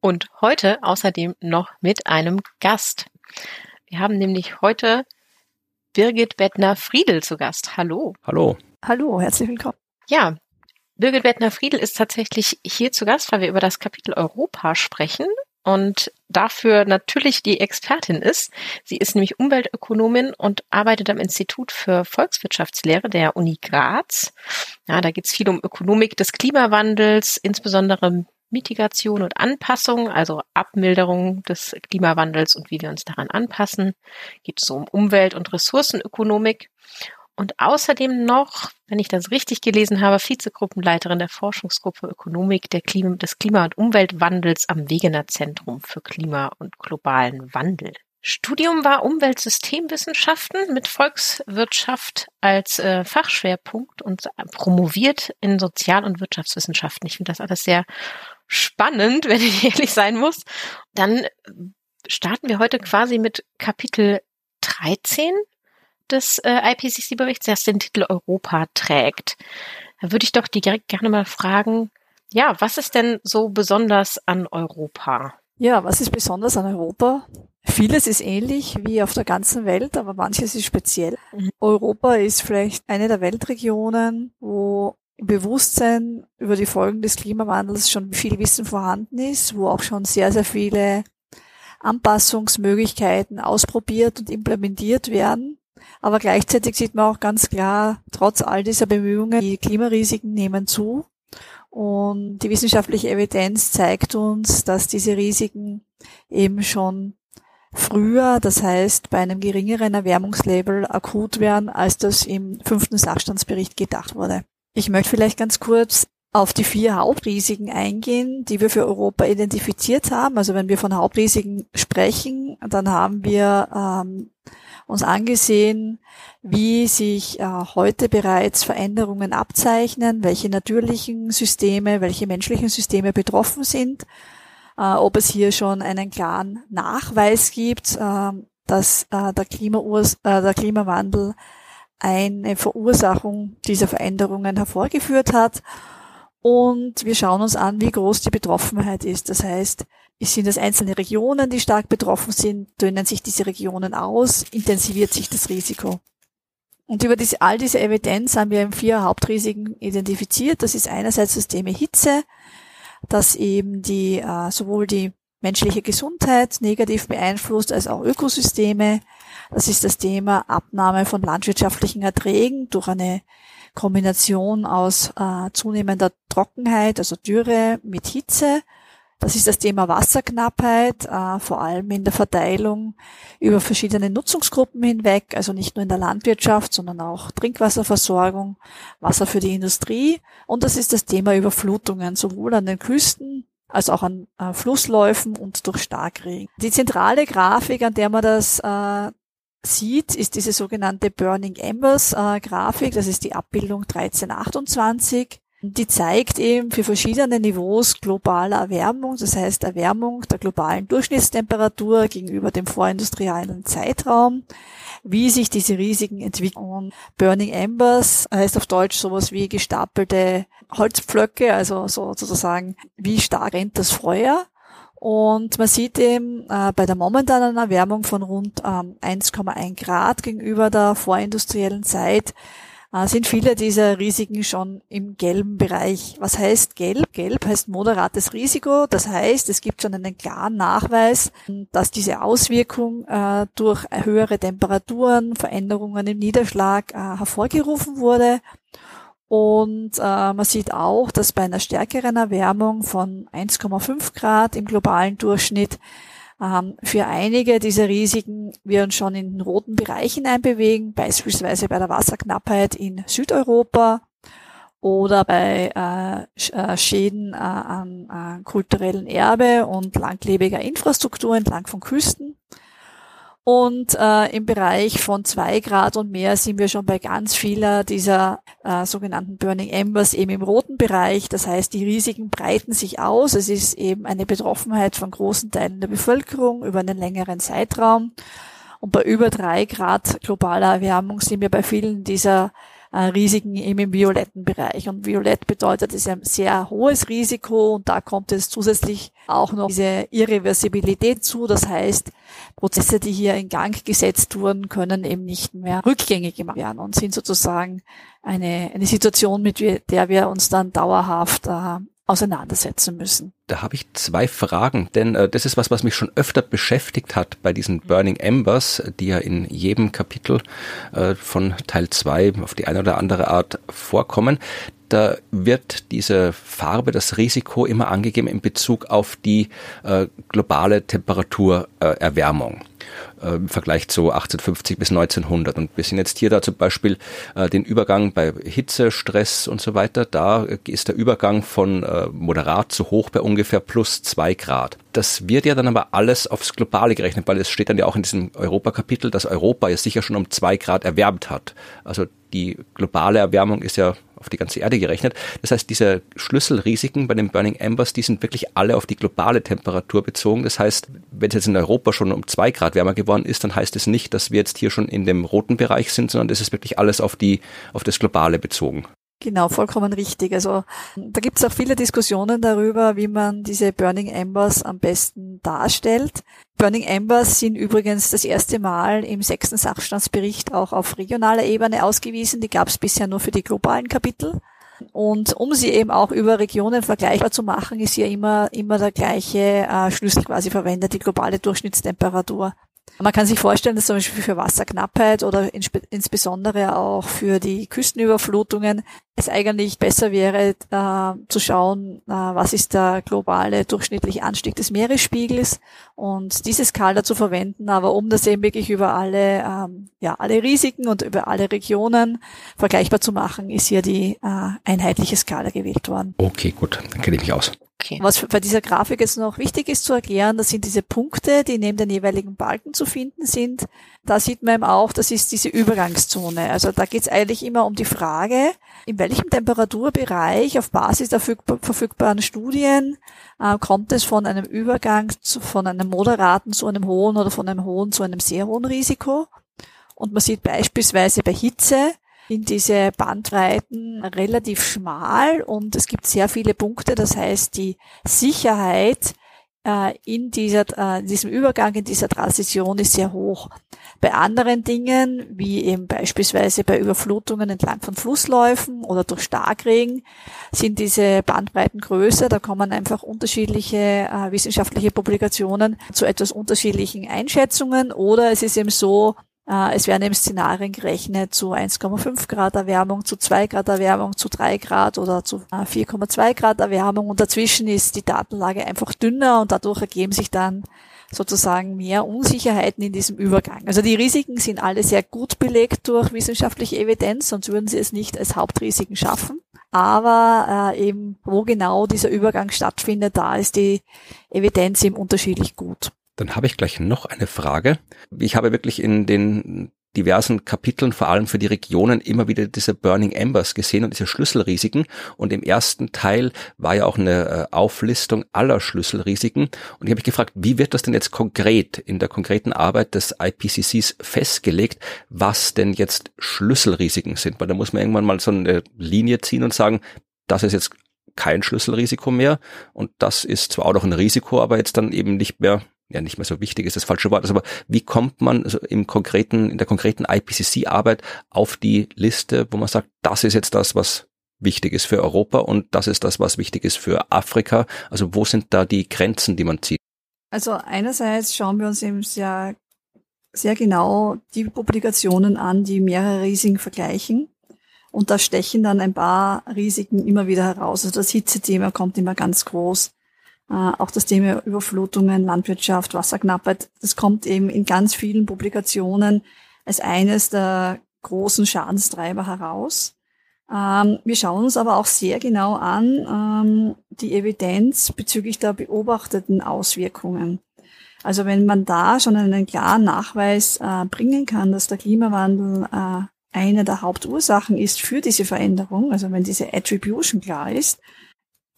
Und heute außerdem noch mit einem Gast. Wir haben nämlich heute Birgit Bettner-Friedel zu Gast. Hallo. Hallo. Hallo, herzlich willkommen. Ja, Birgit Bettner-Friedel ist tatsächlich hier zu Gast, weil wir über das Kapitel Europa sprechen und dafür natürlich die Expertin ist. Sie ist nämlich Umweltökonomin und arbeitet am Institut für Volkswirtschaftslehre der Uni Graz. Ja, da geht es viel um Ökonomik des Klimawandels, insbesondere Mitigation und Anpassung, also Abmilderung des Klimawandels und wie wir uns daran anpassen. Geht es um Umwelt- und Ressourcenökonomik und außerdem noch, wenn ich das richtig gelesen habe, Vizegruppenleiterin der Forschungsgruppe Ökonomik der Klima, des Klima- und Umweltwandels am Wegener Zentrum für Klima- und globalen Wandel. Studium war Umweltsystemwissenschaften mit Volkswirtschaft als äh, Fachschwerpunkt und promoviert in Sozial- und Wirtschaftswissenschaften. Ich finde das alles sehr spannend, wenn ich ehrlich sein muss. Dann starten wir heute quasi mit Kapitel 13 des äh, IPCC-Berichts, das den Titel Europa trägt. Da würde ich doch direkt gerne mal fragen, ja, was ist denn so besonders an Europa? Ja, was ist besonders an Europa? Vieles ist ähnlich wie auf der ganzen Welt, aber manches ist speziell. Mhm. Europa ist vielleicht eine der Weltregionen, wo Bewusstsein über die Folgen des Klimawandels schon viel Wissen vorhanden ist, wo auch schon sehr, sehr viele Anpassungsmöglichkeiten ausprobiert und implementiert werden. Aber gleichzeitig sieht man auch ganz klar, trotz all dieser Bemühungen, die Klimarisiken nehmen zu. Und die wissenschaftliche Evidenz zeigt uns, dass diese Risiken eben schon früher, das heißt bei einem geringeren Erwärmungslabel akut werden, als das im fünften Sachstandsbericht gedacht wurde. Ich möchte vielleicht ganz kurz auf die vier Hauptrisiken eingehen, die wir für Europa identifiziert haben. Also wenn wir von Hauptrisiken sprechen, dann haben wir ähm, uns angesehen, wie sich äh, heute bereits Veränderungen abzeichnen, welche natürlichen Systeme, welche menschlichen Systeme betroffen sind, äh, ob es hier schon einen klaren Nachweis gibt, äh, dass äh, der, Klimaurs äh, der Klimawandel eine Verursachung dieser Veränderungen hervorgeführt hat. Und wir schauen uns an, wie groß die Betroffenheit ist. Das heißt, sind es einzelne Regionen, die stark betroffen sind? Dönen sich diese Regionen aus? Intensiviert sich das Risiko? Und über diese, all diese Evidenz haben wir vier Hauptrisiken identifiziert. Das ist einerseits das Thema Hitze, das eben die, äh, sowohl die menschliche Gesundheit negativ beeinflusst als auch Ökosysteme. Das ist das Thema Abnahme von landwirtschaftlichen Erträgen durch eine Kombination aus äh, zunehmender Trockenheit, also Dürre mit Hitze das ist das Thema Wasserknappheit, äh, vor allem in der Verteilung über verschiedene Nutzungsgruppen hinweg, also nicht nur in der Landwirtschaft, sondern auch Trinkwasserversorgung, Wasser für die Industrie. Und das ist das Thema Überflutungen, sowohl an den Küsten als auch an äh, Flussläufen und durch Starkregen. Die zentrale Grafik, an der man das äh, sieht, ist diese sogenannte Burning Embers äh, Grafik. Das ist die Abbildung 1328. Die zeigt eben für verschiedene Niveaus globaler Erwärmung, das heißt Erwärmung der globalen Durchschnittstemperatur gegenüber dem vorindustriellen Zeitraum, wie sich diese Risiken entwickeln. Burning Embers heißt auf Deutsch sowas wie gestapelte Holzpflöcke, also sozusagen, wie stark rennt das Feuer. Und man sieht eben äh, bei der momentanen Erwärmung von rund ähm, 1,1 Grad gegenüber der vorindustriellen Zeit, äh, sind viele dieser Risiken schon im gelben Bereich. Was heißt gelb? Gelb heißt moderates Risiko. Das heißt, es gibt schon einen klaren Nachweis, dass diese Auswirkung äh, durch höhere Temperaturen, Veränderungen im Niederschlag äh, hervorgerufen wurde. Und äh, man sieht auch, dass bei einer stärkeren Erwärmung von 1,5 Grad im globalen Durchschnitt ähm, für einige dieser Risiken wir uns schon in den roten Bereich hineinbewegen, beispielsweise bei der Wasserknappheit in Südeuropa oder bei äh, äh Schäden äh, an, an kulturellen Erbe und langlebiger Infrastruktur entlang von Küsten. Und äh, im Bereich von zwei Grad und mehr sind wir schon bei ganz vieler dieser äh, sogenannten Burning Embers eben im roten Bereich. Das heißt, die Risiken breiten sich aus. Es ist eben eine Betroffenheit von großen Teilen der Bevölkerung über einen längeren Zeitraum. Und bei über drei Grad globaler Erwärmung sind wir bei vielen dieser Risiken eben im violetten Bereich. Und violett bedeutet, es ist ein sehr hohes Risiko und da kommt es zusätzlich auch noch diese Irreversibilität zu. Das heißt, Prozesse, die hier in Gang gesetzt wurden, können eben nicht mehr rückgängig gemacht werden und sind sozusagen eine, eine Situation, mit der wir uns dann dauerhaft äh, auseinandersetzen müssen. Da habe ich zwei Fragen, denn äh, das ist was, was mich schon öfter beschäftigt hat bei diesen Burning Embers, die ja in jedem Kapitel äh, von Teil 2 auf die eine oder andere Art vorkommen. Da wird diese Farbe, das Risiko immer angegeben in Bezug auf die äh, globale Temperaturerwärmung äh, im Vergleich zu 1850 bis 1900. Und wir sind jetzt hier da zum Beispiel äh, den Übergang bei Hitze, Stress und so weiter. Da ist der Übergang von äh, moderat zu hoch bei ungefähr plus zwei Grad. Das wird ja dann aber alles aufs Globale gerechnet, weil es steht dann ja auch in diesem Europakapitel, dass Europa ja sicher schon um zwei Grad erwärmt hat. Also die globale Erwärmung ist ja auf die ganze Erde gerechnet. Das heißt, diese Schlüsselrisiken bei den Burning Embers, die sind wirklich alle auf die globale Temperatur bezogen. Das heißt, wenn es jetzt in Europa schon um zwei Grad wärmer geworden ist, dann heißt es nicht, dass wir jetzt hier schon in dem roten Bereich sind, sondern es ist wirklich alles auf die, auf das Globale bezogen. Genau, vollkommen richtig. Also da gibt es auch viele Diskussionen darüber, wie man diese Burning Embers am besten darstellt. Burning Embers sind übrigens das erste Mal im sechsten Sachstandsbericht auch auf regionaler Ebene ausgewiesen. Die gab es bisher nur für die globalen Kapitel. Und um sie eben auch über Regionen vergleichbar zu machen, ist hier immer, immer der gleiche äh, Schlüssel quasi verwendet, die globale Durchschnittstemperatur. Man kann sich vorstellen, dass zum Beispiel für Wasserknappheit oder insbesondere auch für die Küstenüberflutungen es eigentlich besser wäre, äh, zu schauen, äh, was ist der globale durchschnittliche Anstieg des Meeresspiegels und diese Skala zu verwenden, aber um das eben wirklich über alle, ähm, ja, alle Risiken und über alle Regionen vergleichbar zu machen, ist hier die äh, einheitliche Skala gewählt worden. Okay, gut, dann kenne ich mich aus. Okay. Was bei dieser Grafik jetzt noch wichtig ist zu erklären, das sind diese Punkte, die neben den jeweiligen Balken zu finden sind. Da sieht man eben auch, das ist diese Übergangszone. Also da geht es eigentlich immer um die Frage, in welchem Temperaturbereich auf Basis der verfügbaren Studien äh, kommt es von einem Übergang zu, von einem moderaten zu einem hohen oder von einem hohen zu einem sehr hohen Risiko. Und man sieht beispielsweise bei Hitze, sind diese Bandbreiten relativ schmal und es gibt sehr viele Punkte. Das heißt, die Sicherheit äh, in dieser, äh, diesem Übergang, in dieser Transition ist sehr hoch. Bei anderen Dingen, wie eben beispielsweise bei Überflutungen entlang von Flussläufen oder durch Starkregen, sind diese Bandbreiten größer. Da kommen einfach unterschiedliche äh, wissenschaftliche Publikationen zu etwas unterschiedlichen Einschätzungen. Oder es ist eben so, es werden eben Szenarien gerechnet zu 1,5 Grad Erwärmung, zu 2 Grad Erwärmung, zu 3 Grad oder zu 4,2 äh, Grad Erwärmung und dazwischen ist die Datenlage einfach dünner und dadurch ergeben sich dann sozusagen mehr Unsicherheiten in diesem Übergang. Also die Risiken sind alle sehr gut belegt durch wissenschaftliche Evidenz, sonst würden sie es nicht als Hauptrisiken schaffen. Aber äh, eben, wo genau dieser Übergang stattfindet, da ist die Evidenz eben unterschiedlich gut. Dann habe ich gleich noch eine Frage. Ich habe wirklich in den diversen Kapiteln, vor allem für die Regionen, immer wieder diese Burning Embers gesehen und diese Schlüsselrisiken. Und im ersten Teil war ja auch eine äh, Auflistung aller Schlüsselrisiken. Und ich habe mich gefragt, wie wird das denn jetzt konkret in der konkreten Arbeit des IPCCs festgelegt, was denn jetzt Schlüsselrisiken sind? Weil da muss man irgendwann mal so eine Linie ziehen und sagen, das ist jetzt kein Schlüsselrisiko mehr und das ist zwar auch noch ein Risiko, aber jetzt dann eben nicht mehr ja nicht mehr so wichtig ist das falsche Wort, aber wie kommt man also im konkreten, in der konkreten IPCC-Arbeit auf die Liste, wo man sagt, das ist jetzt das, was wichtig ist für Europa und das ist das, was wichtig ist für Afrika? Also wo sind da die Grenzen, die man zieht? Also einerseits schauen wir uns eben sehr, sehr genau die Publikationen an, die mehrere Risiken vergleichen. Und da stechen dann ein paar Risiken immer wieder heraus. Also das Hitzethema kommt immer ganz groß. Äh, auch das Thema Überflutungen, Landwirtschaft, Wasserknappheit, das kommt eben in ganz vielen Publikationen als eines der großen Schadenstreiber heraus. Ähm, wir schauen uns aber auch sehr genau an ähm, die Evidenz bezüglich der beobachteten Auswirkungen. Also wenn man da schon einen klaren Nachweis äh, bringen kann, dass der Klimawandel äh, eine der Hauptursachen ist für diese Veränderung, also wenn diese Attribution klar ist,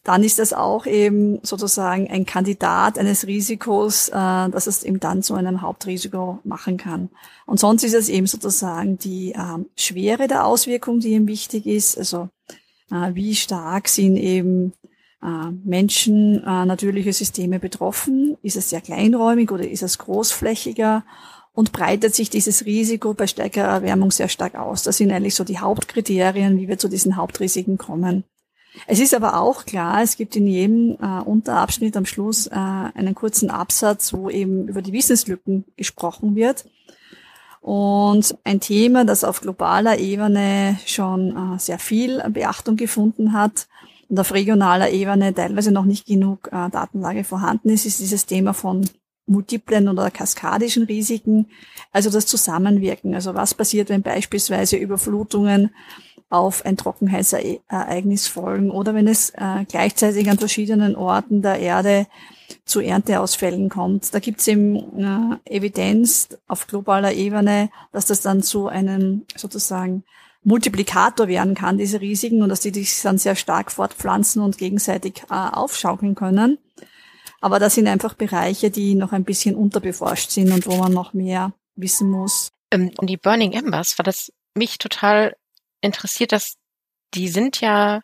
dann ist das auch eben sozusagen ein Kandidat eines Risikos, äh, dass es eben dann zu einem Hauptrisiko machen kann. Und sonst ist es eben sozusagen die äh, Schwere der Auswirkung, die eben wichtig ist. Also äh, wie stark sind eben äh, Menschen, äh, natürliche Systeme betroffen? Ist es sehr kleinräumig oder ist es großflächiger? Und breitet sich dieses Risiko bei stärkerer Erwärmung sehr stark aus? Das sind eigentlich so die Hauptkriterien, wie wir zu diesen Hauptrisiken kommen. Es ist aber auch klar, es gibt in jedem äh, Unterabschnitt am Schluss äh, einen kurzen Absatz, wo eben über die Wissenslücken gesprochen wird. Und ein Thema, das auf globaler Ebene schon äh, sehr viel Beachtung gefunden hat und auf regionaler Ebene teilweise noch nicht genug äh, Datenlage vorhanden ist, ist dieses Thema von multiplen oder kaskadischen Risiken, also das Zusammenwirken. Also was passiert, wenn beispielsweise Überflutungen auf ein Trockenheitsereignis folgen oder wenn es äh, gleichzeitig an verschiedenen Orten der Erde zu Ernteausfällen kommt. Da gibt es eben äh, Evidenz auf globaler Ebene, dass das dann zu einem sozusagen Multiplikator werden kann, diese Risiken, und dass die sich dann sehr stark fortpflanzen und gegenseitig äh, aufschaukeln können. Aber das sind einfach Bereiche, die noch ein bisschen unterbeforscht sind und wo man noch mehr wissen muss. Ähm, die Burning Embers, war das mich total interessiert, dass die sind ja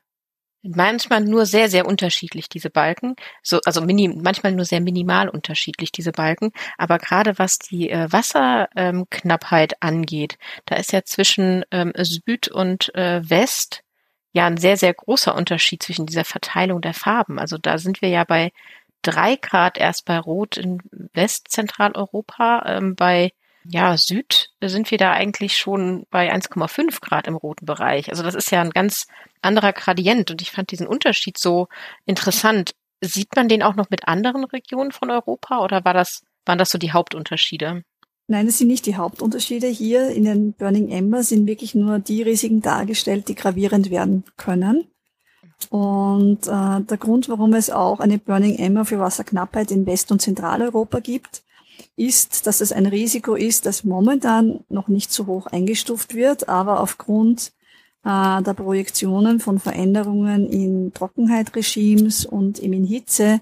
manchmal nur sehr, sehr unterschiedlich, diese Balken. So, also minim, manchmal nur sehr minimal unterschiedlich, diese Balken. Aber gerade was die äh, Wasserknappheit ähm, angeht, da ist ja zwischen ähm, Süd und äh, West ja ein sehr, sehr großer Unterschied zwischen dieser Verteilung der Farben. Also da sind wir ja bei drei Grad erst bei Rot in Westzentraleuropa, ähm, bei ja, Süd sind wir da eigentlich schon bei 1,5 Grad im roten Bereich. Also das ist ja ein ganz anderer Gradient und ich fand diesen Unterschied so interessant. Sieht man den auch noch mit anderen Regionen von Europa oder war das, waren das so die Hauptunterschiede? Nein, das sind nicht die Hauptunterschiede. Hier in den Burning Ember sind wirklich nur die Risiken dargestellt, die gravierend werden können. Und äh, der Grund, warum es auch eine Burning Ember für Wasserknappheit in West- und Zentraleuropa gibt, ist, dass es ein Risiko ist, das momentan noch nicht so hoch eingestuft wird, aber aufgrund äh, der Projektionen von Veränderungen in Trockenheitregimes und in Hitze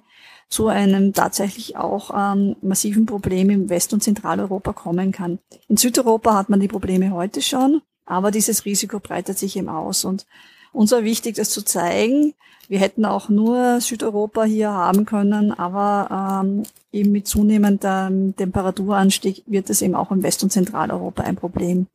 zu einem tatsächlich auch ähm, massiven Problem im West- und Zentraleuropa kommen kann. In Südeuropa hat man die Probleme heute schon, aber dieses Risiko breitet sich eben aus. Und uns war wichtig, das zu zeigen. Wir hätten auch nur Südeuropa hier haben können, aber ähm, eben mit zunehmendem Temperaturanstieg wird es eben auch in West- und Zentraleuropa ein Problem.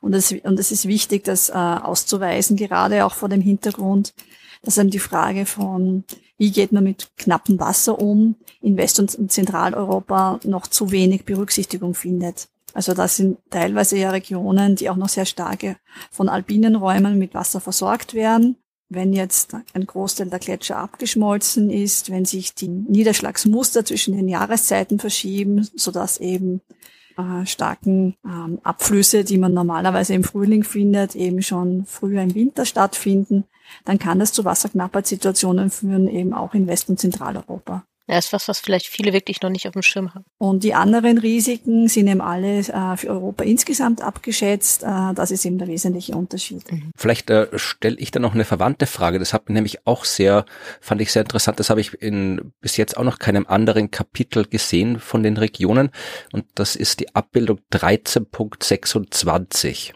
Und es, und es ist wichtig, das äh, auszuweisen, gerade auch vor dem Hintergrund, dass eben die Frage von, wie geht man mit knappem Wasser um, in West- und Zentraleuropa noch zu wenig Berücksichtigung findet. Also das sind teilweise ja Regionen, die auch noch sehr starke von alpinen Räumen mit Wasser versorgt werden wenn jetzt ein Großteil der Gletscher abgeschmolzen ist, wenn sich die Niederschlagsmuster zwischen den Jahreszeiten verschieben, sodass eben äh, starken ähm, Abflüsse, die man normalerweise im Frühling findet, eben schon früher im Winter stattfinden, dann kann das zu Wasserknappheitssituationen führen, eben auch in West- und Zentraleuropa. Ja, ist was, was vielleicht viele wirklich noch nicht auf dem Schirm haben. Und die anderen Risiken sind eben alle äh, für Europa insgesamt abgeschätzt. Äh, das ist eben der wesentliche Unterschied. Mhm. Vielleicht äh, stelle ich da noch eine verwandte Frage. Das hat nämlich auch sehr, fand ich sehr interessant. Das habe ich in bis jetzt auch noch keinem anderen Kapitel gesehen von den Regionen. Und das ist die Abbildung 13.26.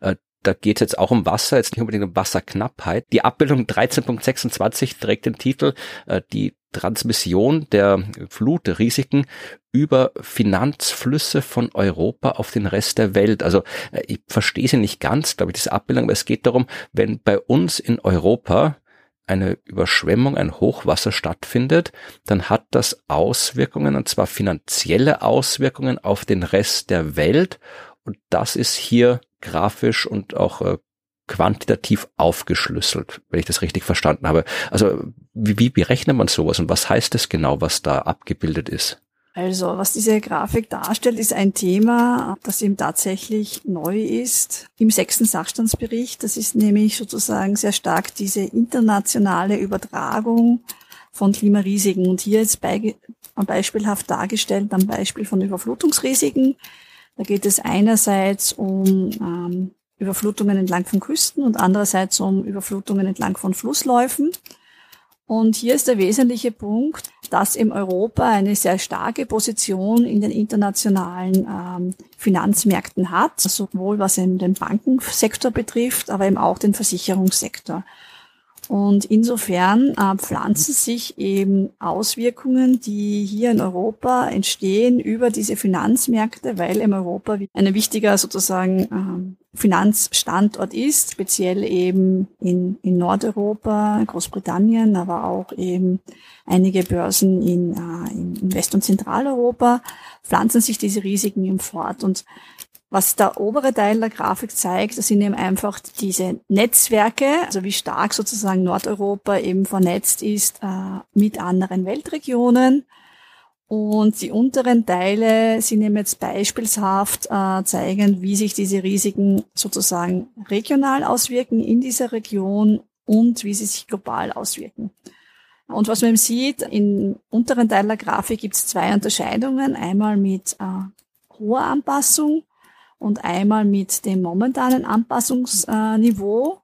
Äh, da geht es jetzt auch um Wasser, jetzt nicht unbedingt um Wasserknappheit. Die Abbildung 13.26 trägt den Titel äh, Die Transmission der Flutrisiken über Finanzflüsse von Europa auf den Rest der Welt. Also äh, ich verstehe sie nicht ganz, glaube ich, diese Abbildung, aber es geht darum, wenn bei uns in Europa eine Überschwemmung, ein Hochwasser stattfindet, dann hat das Auswirkungen, und zwar finanzielle Auswirkungen auf den Rest der Welt. Und das ist hier grafisch und auch äh, quantitativ aufgeschlüsselt, wenn ich das richtig verstanden habe. Also wie, wie berechnet man sowas und was heißt es genau, was da abgebildet ist? Also, was diese Grafik darstellt, ist ein Thema, das eben tatsächlich neu ist im sechsten Sachstandsbericht. Das ist nämlich sozusagen sehr stark diese internationale Übertragung von Klimarisiken. Und hier ist bei, beispielhaft dargestellt am Beispiel von Überflutungsrisiken. Da geht es einerseits um ähm, Überflutungen entlang von Küsten und andererseits um Überflutungen entlang von Flussläufen. Und hier ist der wesentliche Punkt, dass im Europa eine sehr starke Position in den internationalen ähm, Finanzmärkten hat, sowohl was eben den Bankensektor betrifft, aber eben auch den Versicherungssektor. Und insofern äh, pflanzen sich eben Auswirkungen, die hier in Europa entstehen über diese Finanzmärkte, weil im Europa ein wichtiger sozusagen ähm, Finanzstandort ist, speziell eben in, in Nordeuropa, Großbritannien, aber auch eben einige Börsen in, äh, in West- und Zentraleuropa, pflanzen sich diese Risiken eben fort. Und was der obere Teil der Grafik zeigt, das sind eben einfach diese Netzwerke, also wie stark sozusagen Nordeuropa eben vernetzt ist äh, mit anderen Weltregionen. Und die unteren Teile sind eben jetzt beispielshaft äh, zeigen, wie sich diese Risiken sozusagen regional auswirken in dieser Region und wie sie sich global auswirken. Und was man sieht, im unteren Teil der Grafik gibt es zwei Unterscheidungen. Einmal mit äh, hoher Anpassung und einmal mit dem momentanen Anpassungsniveau.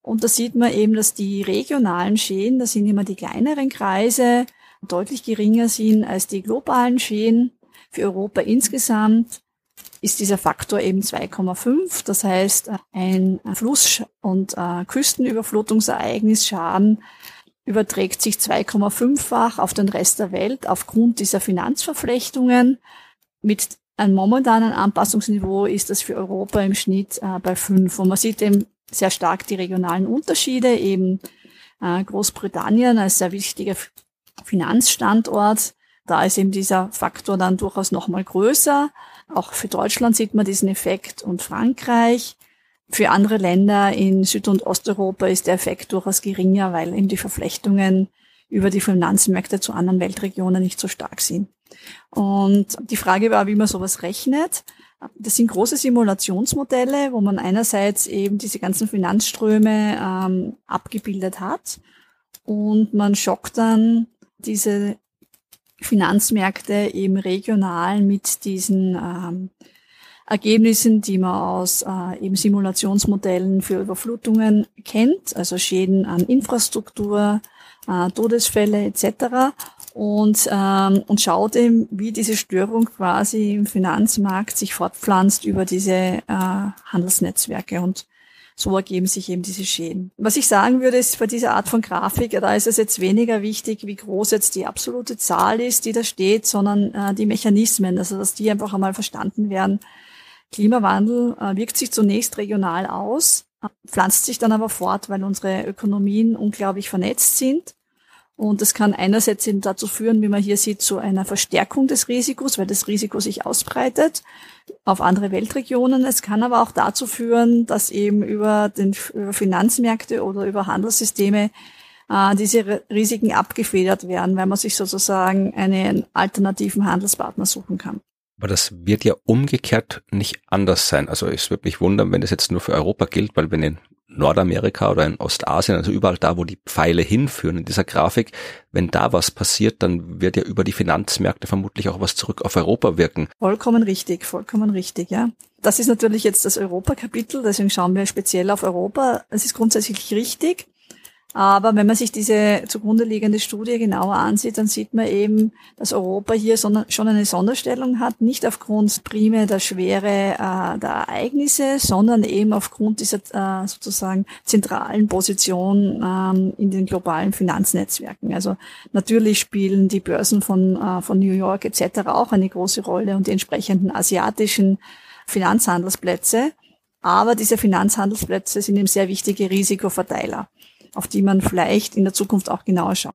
Und da sieht man eben, dass die regionalen Schäden, das sind immer die kleineren Kreise, deutlich geringer sind als die globalen Schäden. Für Europa insgesamt ist dieser Faktor eben 2,5. Das heißt, ein Fluss- und äh, Küstenüberflutungsereignis Schaden überträgt sich 2,5-fach auf den Rest der Welt aufgrund dieser Finanzverflechtungen. Mit einem momentanen Anpassungsniveau ist das für Europa im Schnitt äh, bei 5. Und man sieht eben sehr stark die regionalen Unterschiede, eben äh, Großbritannien als sehr wichtiger Finanzstandort. Da ist eben dieser Faktor dann durchaus nochmal größer. Auch für Deutschland sieht man diesen Effekt und Frankreich. Für andere Länder in Süd- und Osteuropa ist der Effekt durchaus geringer, weil eben die Verflechtungen über die Finanzmärkte zu anderen Weltregionen nicht so stark sind. Und die Frage war, wie man sowas rechnet. Das sind große Simulationsmodelle, wo man einerseits eben diese ganzen Finanzströme ähm, abgebildet hat und man schockt dann diese Finanzmärkte eben regional mit diesen ähm, Ergebnissen, die man aus äh, eben Simulationsmodellen für Überflutungen kennt, also Schäden an Infrastruktur, äh, Todesfälle etc. Und, ähm, und schaut eben, wie diese Störung quasi im Finanzmarkt sich fortpflanzt über diese äh, Handelsnetzwerke. Und so ergeben sich eben diese Schäden. Was ich sagen würde, ist bei dieser Art von Grafik, da ist es jetzt weniger wichtig, wie groß jetzt die absolute Zahl ist, die da steht, sondern äh, die Mechanismen, also dass die einfach einmal verstanden werden. Klimawandel äh, wirkt sich zunächst regional aus, pflanzt sich dann aber fort, weil unsere Ökonomien unglaublich vernetzt sind. Und das kann einerseits eben dazu führen, wie man hier sieht, zu einer Verstärkung des Risikos, weil das Risiko sich ausbreitet auf andere Weltregionen. Es kann aber auch dazu führen, dass eben über, den, über Finanzmärkte oder über Handelssysteme äh, diese Risiken abgefedert werden, weil man sich sozusagen einen alternativen Handelspartner suchen kann. Aber das wird ja umgekehrt nicht anders sein. Also es würde mich wundern, wenn das jetzt nur für Europa gilt, weil wenn in Nordamerika oder in Ostasien, also überall da, wo die Pfeile hinführen in dieser Grafik, wenn da was passiert, dann wird ja über die Finanzmärkte vermutlich auch was zurück auf Europa wirken. Vollkommen richtig, vollkommen richtig, ja. Das ist natürlich jetzt das Europakapitel, deswegen schauen wir speziell auf Europa. Es ist grundsätzlich richtig. Aber wenn man sich diese zugrunde liegende Studie genauer ansieht, dann sieht man eben, dass Europa hier schon eine Sonderstellung hat, nicht aufgrund primär der Schwere äh, der Ereignisse, sondern eben aufgrund dieser äh, sozusagen zentralen Position ähm, in den globalen Finanznetzwerken. Also natürlich spielen die Börsen von, äh, von New York etc. auch eine große Rolle und die entsprechenden asiatischen Finanzhandelsplätze. Aber diese Finanzhandelsplätze sind eben sehr wichtige Risikoverteiler auf die man vielleicht in der Zukunft auch genauer schaut,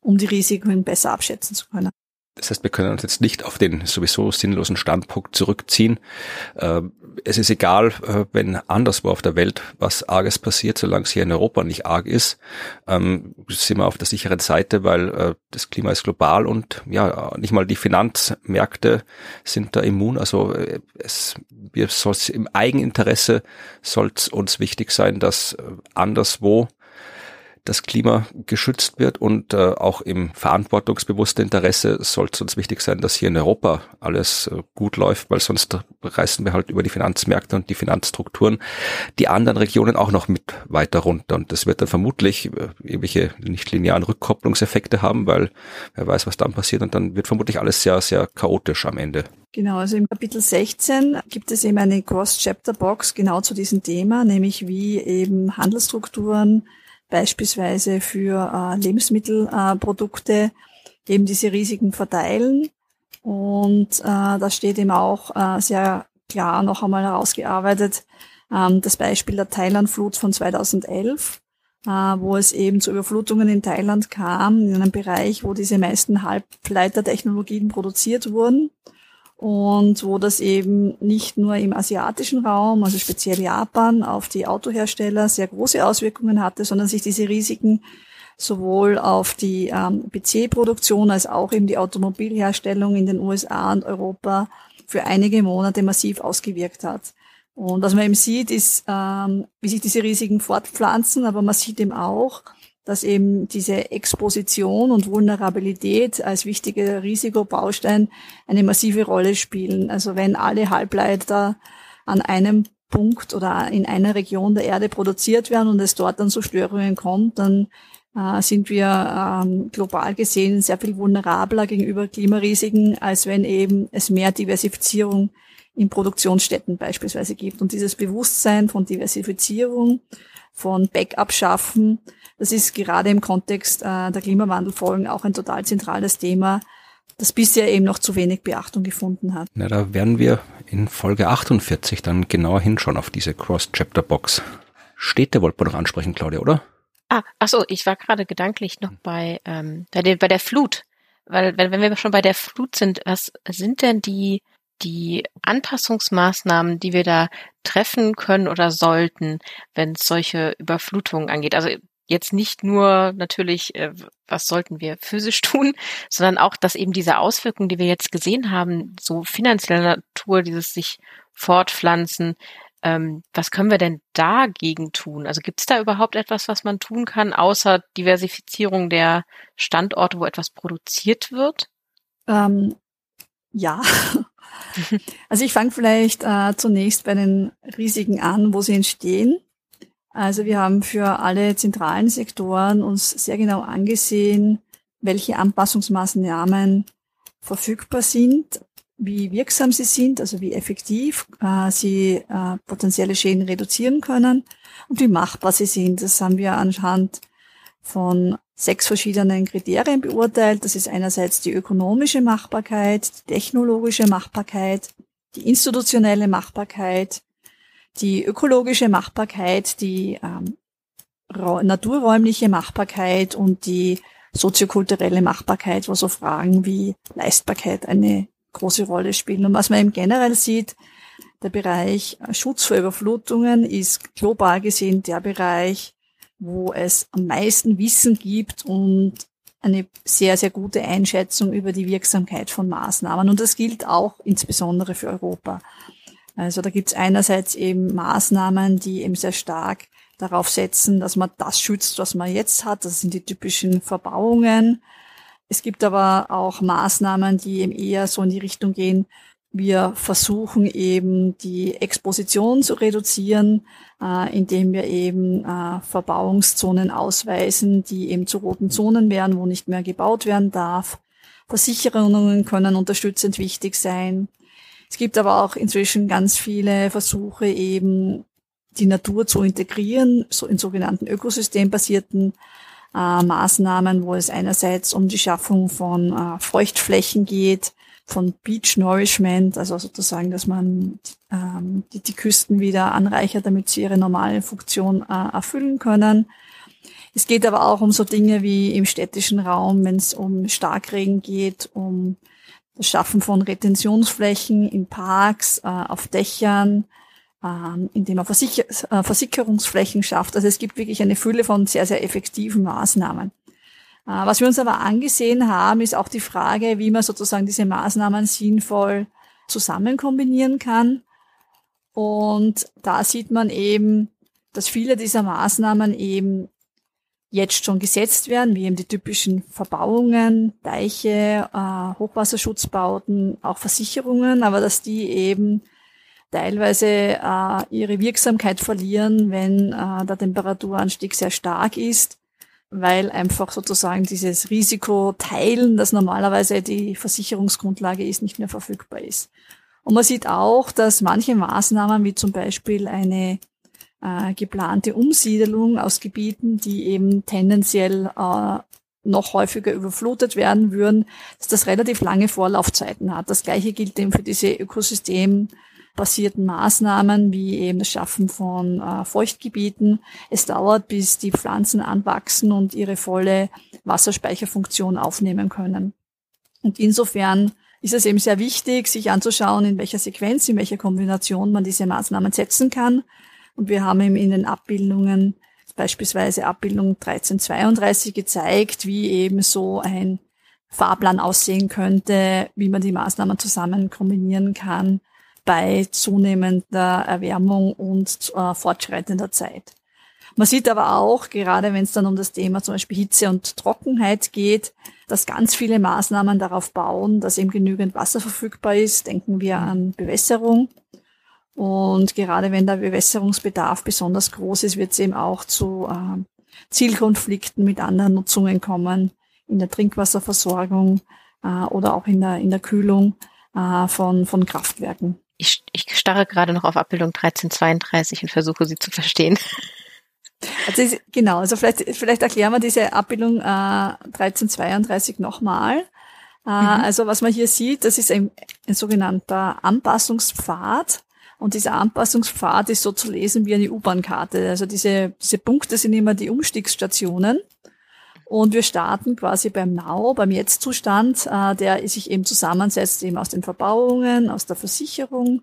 um die Risiken besser abschätzen zu können. Das heißt, wir können uns jetzt nicht auf den sowieso sinnlosen Standpunkt zurückziehen. Äh, es ist egal, äh, wenn anderswo auf der Welt was Arges passiert, solange es hier in Europa nicht arg ist, ähm, sind wir auf der sicheren Seite, weil äh, das Klima ist global und ja, nicht mal die Finanzmärkte sind da immun. Also es, wir soll's im Eigeninteresse soll es uns wichtig sein, dass anderswo das Klima geschützt wird und äh, auch im verantwortungsbewussten Interesse soll es uns wichtig sein, dass hier in Europa alles äh, gut läuft, weil sonst reißen wir halt über die Finanzmärkte und die Finanzstrukturen die anderen Regionen auch noch mit weiter runter und das wird dann vermutlich äh, irgendwelche nicht linearen Rückkopplungseffekte haben, weil wer weiß, was dann passiert und dann wird vermutlich alles sehr, sehr chaotisch am Ende. Genau, also im Kapitel 16 gibt es eben eine Cross-Chapter-Box genau zu diesem Thema, nämlich wie eben Handelsstrukturen beispielsweise für äh, Lebensmittelprodukte eben diese Risiken verteilen. Und äh, da steht eben auch äh, sehr klar noch einmal herausgearbeitet ähm, das Beispiel der Thailand-Flut von 2011, äh, wo es eben zu Überflutungen in Thailand kam, in einem Bereich, wo diese meisten Halbleitertechnologien produziert wurden und wo das eben nicht nur im asiatischen Raum, also speziell Japan, auf die Autohersteller sehr große Auswirkungen hatte, sondern sich diese Risiken sowohl auf die ähm, PC-Produktion als auch eben die Automobilherstellung in den USA und Europa für einige Monate massiv ausgewirkt hat. Und was man eben sieht, ist, ähm, wie sich diese Risiken fortpflanzen, aber man sieht eben auch, dass eben diese Exposition und Vulnerabilität als wichtiger Risikobaustein eine massive Rolle spielen. Also wenn alle Halbleiter an einem Punkt oder in einer Region der Erde produziert werden und es dort dann zu Störungen kommt, dann äh, sind wir ähm, global gesehen sehr viel vulnerabler gegenüber Klimarisiken, als wenn eben es mehr Diversifizierung in Produktionsstätten beispielsweise gibt. Und dieses Bewusstsein von Diversifizierung, von Backup schaffen, das ist gerade im Kontext äh, der Klimawandelfolgen auch ein total zentrales Thema, das bisher eben noch zu wenig Beachtung gefunden hat. Na, da werden wir in Folge 48 dann genauer hinschauen auf diese Cross-Chapter-Box. Städte wollten wir noch ansprechen, Claudia, oder? Ah, ach so, ich war gerade gedanklich noch bei, ähm, bei, der, bei der Flut. Weil, wenn, wenn wir schon bei der Flut sind, was sind denn die, die Anpassungsmaßnahmen, die wir da treffen können oder sollten, wenn es solche Überflutungen angeht? Also jetzt nicht nur natürlich, äh, was sollten wir physisch tun, sondern auch, dass eben diese Auswirkungen, die wir jetzt gesehen haben, so finanzieller Natur, dieses sich fortpflanzen, ähm, was können wir denn dagegen tun? Also gibt es da überhaupt etwas, was man tun kann, außer Diversifizierung der Standorte, wo etwas produziert wird? Ähm, ja. also ich fange vielleicht äh, zunächst bei den Risiken an, wo sie entstehen. Also wir haben für alle zentralen Sektoren uns sehr genau angesehen, welche Anpassungsmaßnahmen verfügbar sind, wie wirksam sie sind, also wie effektiv äh, sie äh, potenzielle Schäden reduzieren können und wie machbar sie sind. Das haben wir anhand von sechs verschiedenen Kriterien beurteilt. Das ist einerseits die ökonomische Machbarkeit, die technologische Machbarkeit, die institutionelle Machbarkeit, die ökologische Machbarkeit, die ähm, naturräumliche Machbarkeit und die soziokulturelle Machbarkeit, wo so Fragen wie Leistbarkeit eine große Rolle spielen. Und was man im generell sieht, der Bereich Schutz vor Überflutungen ist global gesehen der Bereich, wo es am meisten Wissen gibt und eine sehr, sehr gute Einschätzung über die Wirksamkeit von Maßnahmen. Und das gilt auch insbesondere für Europa. Also da gibt es einerseits eben Maßnahmen, die eben sehr stark darauf setzen, dass man das schützt, was man jetzt hat. Das sind die typischen Verbauungen. Es gibt aber auch Maßnahmen, die eben eher so in die Richtung gehen, wir versuchen eben die Exposition zu reduzieren, äh, indem wir eben äh, Verbauungszonen ausweisen, die eben zu roten Zonen wären, wo nicht mehr gebaut werden darf. Versicherungen können unterstützend wichtig sein. Es gibt aber auch inzwischen ganz viele Versuche, eben die Natur zu integrieren, so in sogenannten ökosystembasierten äh, Maßnahmen, wo es einerseits um die Schaffung von äh, Feuchtflächen geht, von Beach Nourishment, also sozusagen, dass man ähm, die, die Küsten wieder anreichert, damit sie ihre normale Funktion äh, erfüllen können. Es geht aber auch um so Dinge wie im städtischen Raum, wenn es um Starkregen geht, um das Schaffen von Retentionsflächen in Parks, äh, auf Dächern, äh, indem man Versicher äh, Versickerungsflächen schafft. Also es gibt wirklich eine Fülle von sehr, sehr effektiven Maßnahmen. Äh, was wir uns aber angesehen haben, ist auch die Frage, wie man sozusagen diese Maßnahmen sinnvoll zusammen kombinieren kann. Und da sieht man eben, dass viele dieser Maßnahmen eben jetzt schon gesetzt werden, wie eben die typischen Verbauungen, Deiche, äh, Hochwasserschutzbauten, auch Versicherungen, aber dass die eben teilweise äh, ihre Wirksamkeit verlieren, wenn äh, der Temperaturanstieg sehr stark ist, weil einfach sozusagen dieses Risiko teilen, das normalerweise die Versicherungsgrundlage ist, nicht mehr verfügbar ist. Und man sieht auch, dass manche Maßnahmen, wie zum Beispiel eine äh, geplante Umsiedelung aus Gebieten, die eben tendenziell äh, noch häufiger überflutet werden würden, dass das relativ lange Vorlaufzeiten hat. Das gleiche gilt eben für diese ökosystembasierten Maßnahmen, wie eben das Schaffen von äh, Feuchtgebieten. Es dauert, bis die Pflanzen anwachsen und ihre volle Wasserspeicherfunktion aufnehmen können. Und insofern ist es eben sehr wichtig, sich anzuschauen, in welcher Sequenz, in welcher Kombination man diese Maßnahmen setzen kann und wir haben ihm in den Abbildungen, beispielsweise Abbildung 1332, gezeigt, wie eben so ein Fahrplan aussehen könnte, wie man die Maßnahmen zusammen kombinieren kann bei zunehmender Erwärmung und äh, fortschreitender Zeit. Man sieht aber auch, gerade wenn es dann um das Thema zum Beispiel Hitze und Trockenheit geht, dass ganz viele Maßnahmen darauf bauen, dass eben genügend Wasser verfügbar ist. Denken wir an Bewässerung. Und gerade wenn der Bewässerungsbedarf besonders groß ist, wird es eben auch zu äh, Zielkonflikten mit anderen Nutzungen kommen, in der Trinkwasserversorgung äh, oder auch in der, in der Kühlung äh, von, von Kraftwerken. Ich, ich starre gerade noch auf Abbildung 1332 und versuche sie zu verstehen. Also ist, genau, also vielleicht, vielleicht erklären wir diese Abbildung äh, 1332 nochmal. Äh, mhm. Also was man hier sieht, das ist ein, ein sogenannter Anpassungspfad. Und dieser Anpassungspfad ist so zu lesen wie eine U-Bahn-Karte. Also diese, diese Punkte sind immer die Umstiegsstationen. Und wir starten quasi beim Now, beim Jetzt-Zustand, äh, der sich eben zusammensetzt eben aus den Verbauungen, aus der Versicherung,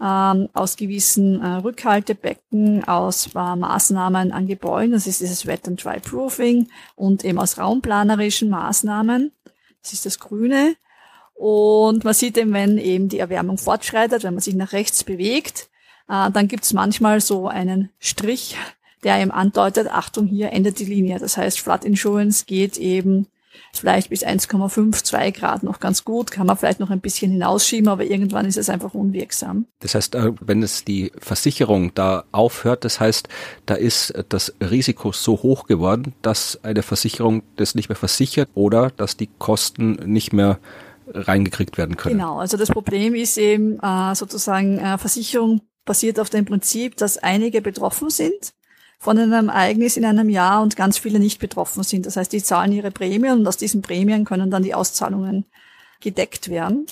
ähm, aus gewissen äh, Rückhaltebecken, aus äh, Maßnahmen an Gebäuden, das ist dieses Wet and Dry Proofing und eben aus raumplanerischen Maßnahmen. Das ist das Grüne. Und man sieht eben, wenn eben die Erwärmung fortschreitet, wenn man sich nach rechts bewegt, äh, dann gibt es manchmal so einen Strich, der eben andeutet, Achtung, hier endet die Linie. Das heißt, Flood Insurance geht eben vielleicht bis 1,5, 2 Grad noch ganz gut, kann man vielleicht noch ein bisschen hinausschieben, aber irgendwann ist es einfach unwirksam. Das heißt, äh, wenn es die Versicherung da aufhört, das heißt, da ist das Risiko so hoch geworden, dass eine Versicherung das nicht mehr versichert oder dass die Kosten nicht mehr reingekriegt werden können. Genau, also das Problem ist eben äh, sozusagen äh, Versicherung basiert auf dem Prinzip, dass einige betroffen sind von einem Ereignis in einem Jahr und ganz viele nicht betroffen sind. Das heißt, die zahlen ihre Prämien und aus diesen Prämien können dann die Auszahlungen gedeckt werden.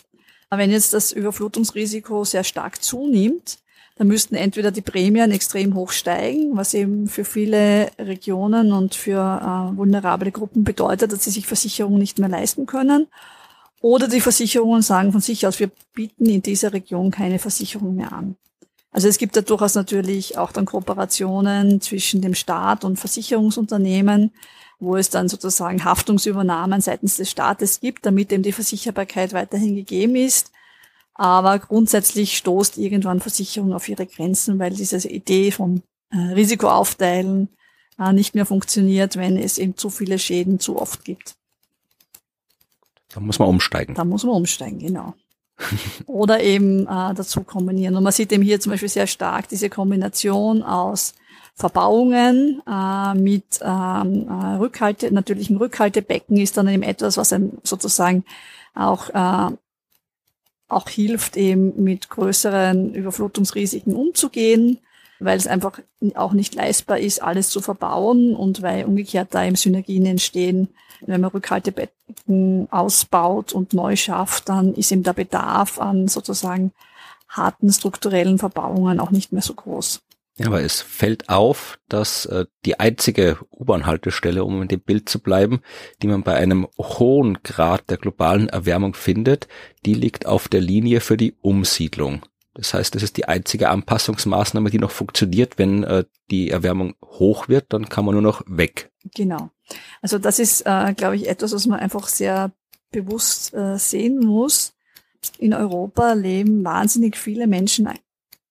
Aber wenn jetzt das Überflutungsrisiko sehr stark zunimmt, dann müssten entweder die Prämien extrem hoch steigen, was eben für viele Regionen und für äh, vulnerable Gruppen bedeutet, dass sie sich Versicherungen nicht mehr leisten können, oder die Versicherungen sagen von sich aus, wir bieten in dieser Region keine Versicherung mehr an. Also es gibt da durchaus natürlich auch dann Kooperationen zwischen dem Staat und Versicherungsunternehmen, wo es dann sozusagen Haftungsübernahmen seitens des Staates gibt, damit eben die Versicherbarkeit weiterhin gegeben ist. Aber grundsätzlich stoßt irgendwann Versicherung auf ihre Grenzen, weil diese Idee vom äh, Risikoaufteilen äh, nicht mehr funktioniert, wenn es eben zu viele Schäden zu oft gibt. Da muss man umsteigen. Da muss man umsteigen, genau. Oder eben äh, dazu kombinieren. Und man sieht eben hier zum Beispiel sehr stark diese Kombination aus Verbauungen äh, mit ähm, äh, Rückhalte, natürlichen Rückhaltebecken ist dann eben etwas, was einem sozusagen auch, äh, auch hilft, eben mit größeren Überflutungsrisiken umzugehen, weil es einfach auch nicht leistbar ist, alles zu verbauen und weil umgekehrt da eben Synergien entstehen wenn man Rückhaltebecken ausbaut und neu schafft, dann ist eben der Bedarf an sozusagen harten strukturellen Verbauungen auch nicht mehr so groß. Ja, aber es fällt auf, dass äh, die einzige U-Bahn-Haltestelle, um in dem Bild zu bleiben, die man bei einem hohen Grad der globalen Erwärmung findet, die liegt auf der Linie für die Umsiedlung. Das heißt, das ist die einzige Anpassungsmaßnahme, die noch funktioniert. Wenn äh, die Erwärmung hoch wird, dann kann man nur noch weg. Genau. Also das ist, äh, glaube ich, etwas, was man einfach sehr bewusst äh, sehen muss. In Europa leben wahnsinnig viele Menschen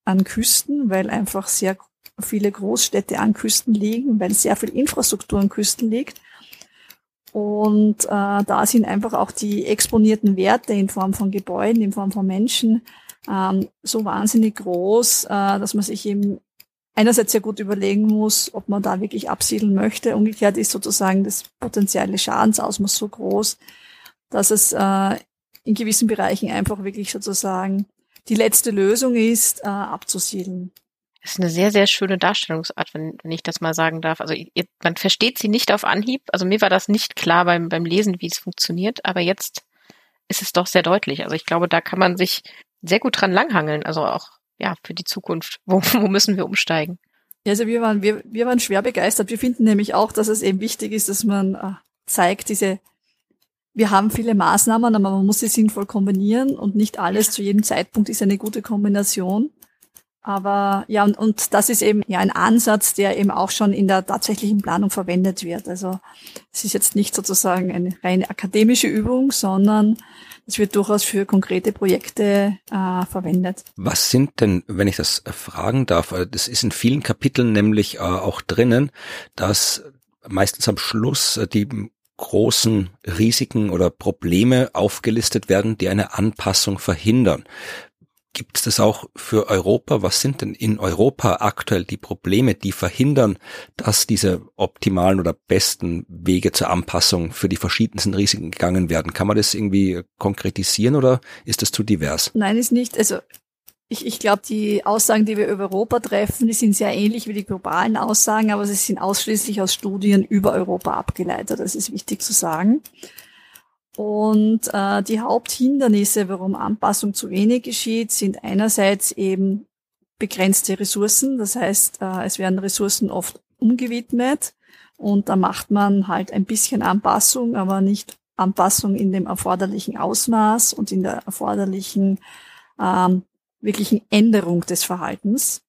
an Küsten, weil einfach sehr viele Großstädte an Küsten liegen, weil sehr viel Infrastruktur an Küsten liegt. Und äh, da sind einfach auch die exponierten Werte in Form von Gebäuden, in Form von Menschen ähm, so wahnsinnig groß, äh, dass man sich eben einerseits sehr gut überlegen muss, ob man da wirklich absiedeln möchte. Umgekehrt ist sozusagen das potenzielle Schadensausmaß so groß, dass es äh, in gewissen Bereichen einfach wirklich sozusagen die letzte Lösung ist, äh, abzusiedeln. Das ist eine sehr, sehr schöne Darstellungsart, wenn, wenn ich das mal sagen darf. Also ihr, man versteht sie nicht auf Anhieb. Also mir war das nicht klar beim, beim Lesen, wie es funktioniert, aber jetzt ist es doch sehr deutlich. Also ich glaube, da kann man sich sehr gut dran langhangeln. Also auch ja für die Zukunft. Wo, wo müssen wir umsteigen? Ja, also wir waren, wir, wir waren schwer begeistert. Wir finden nämlich auch, dass es eben wichtig ist, dass man äh, zeigt, diese wir haben viele Maßnahmen, aber man muss sie sinnvoll kombinieren und nicht alles zu jedem Zeitpunkt ist eine gute Kombination. Aber ja, und, und das ist eben ja ein Ansatz, der eben auch schon in der tatsächlichen Planung verwendet wird. Also es ist jetzt nicht sozusagen eine reine akademische Übung, sondern es wird durchaus für konkrete Projekte äh, verwendet. Was sind denn, wenn ich das fragen darf, äh, das ist in vielen Kapiteln nämlich äh, auch drinnen, dass meistens am Schluss äh, die großen Risiken oder Probleme aufgelistet werden, die eine Anpassung verhindern. Gibt es das auch für Europa? Was sind denn in Europa aktuell die Probleme, die verhindern, dass diese optimalen oder besten Wege zur Anpassung für die verschiedensten Risiken gegangen werden? Kann man das irgendwie konkretisieren oder ist das zu divers? Nein, ist nicht. Also ich, ich glaube, die Aussagen, die wir über Europa treffen, die sind sehr ähnlich wie die globalen Aussagen, aber sie sind ausschließlich aus Studien über Europa abgeleitet. Das ist wichtig zu sagen. Und äh, die Haupthindernisse, warum Anpassung zu wenig geschieht, sind einerseits eben begrenzte Ressourcen. Das heißt, äh, es werden Ressourcen oft umgewidmet und da macht man halt ein bisschen Anpassung, aber nicht Anpassung in dem erforderlichen Ausmaß und in der erforderlichen ähm, wirklichen Änderung des Verhaltens.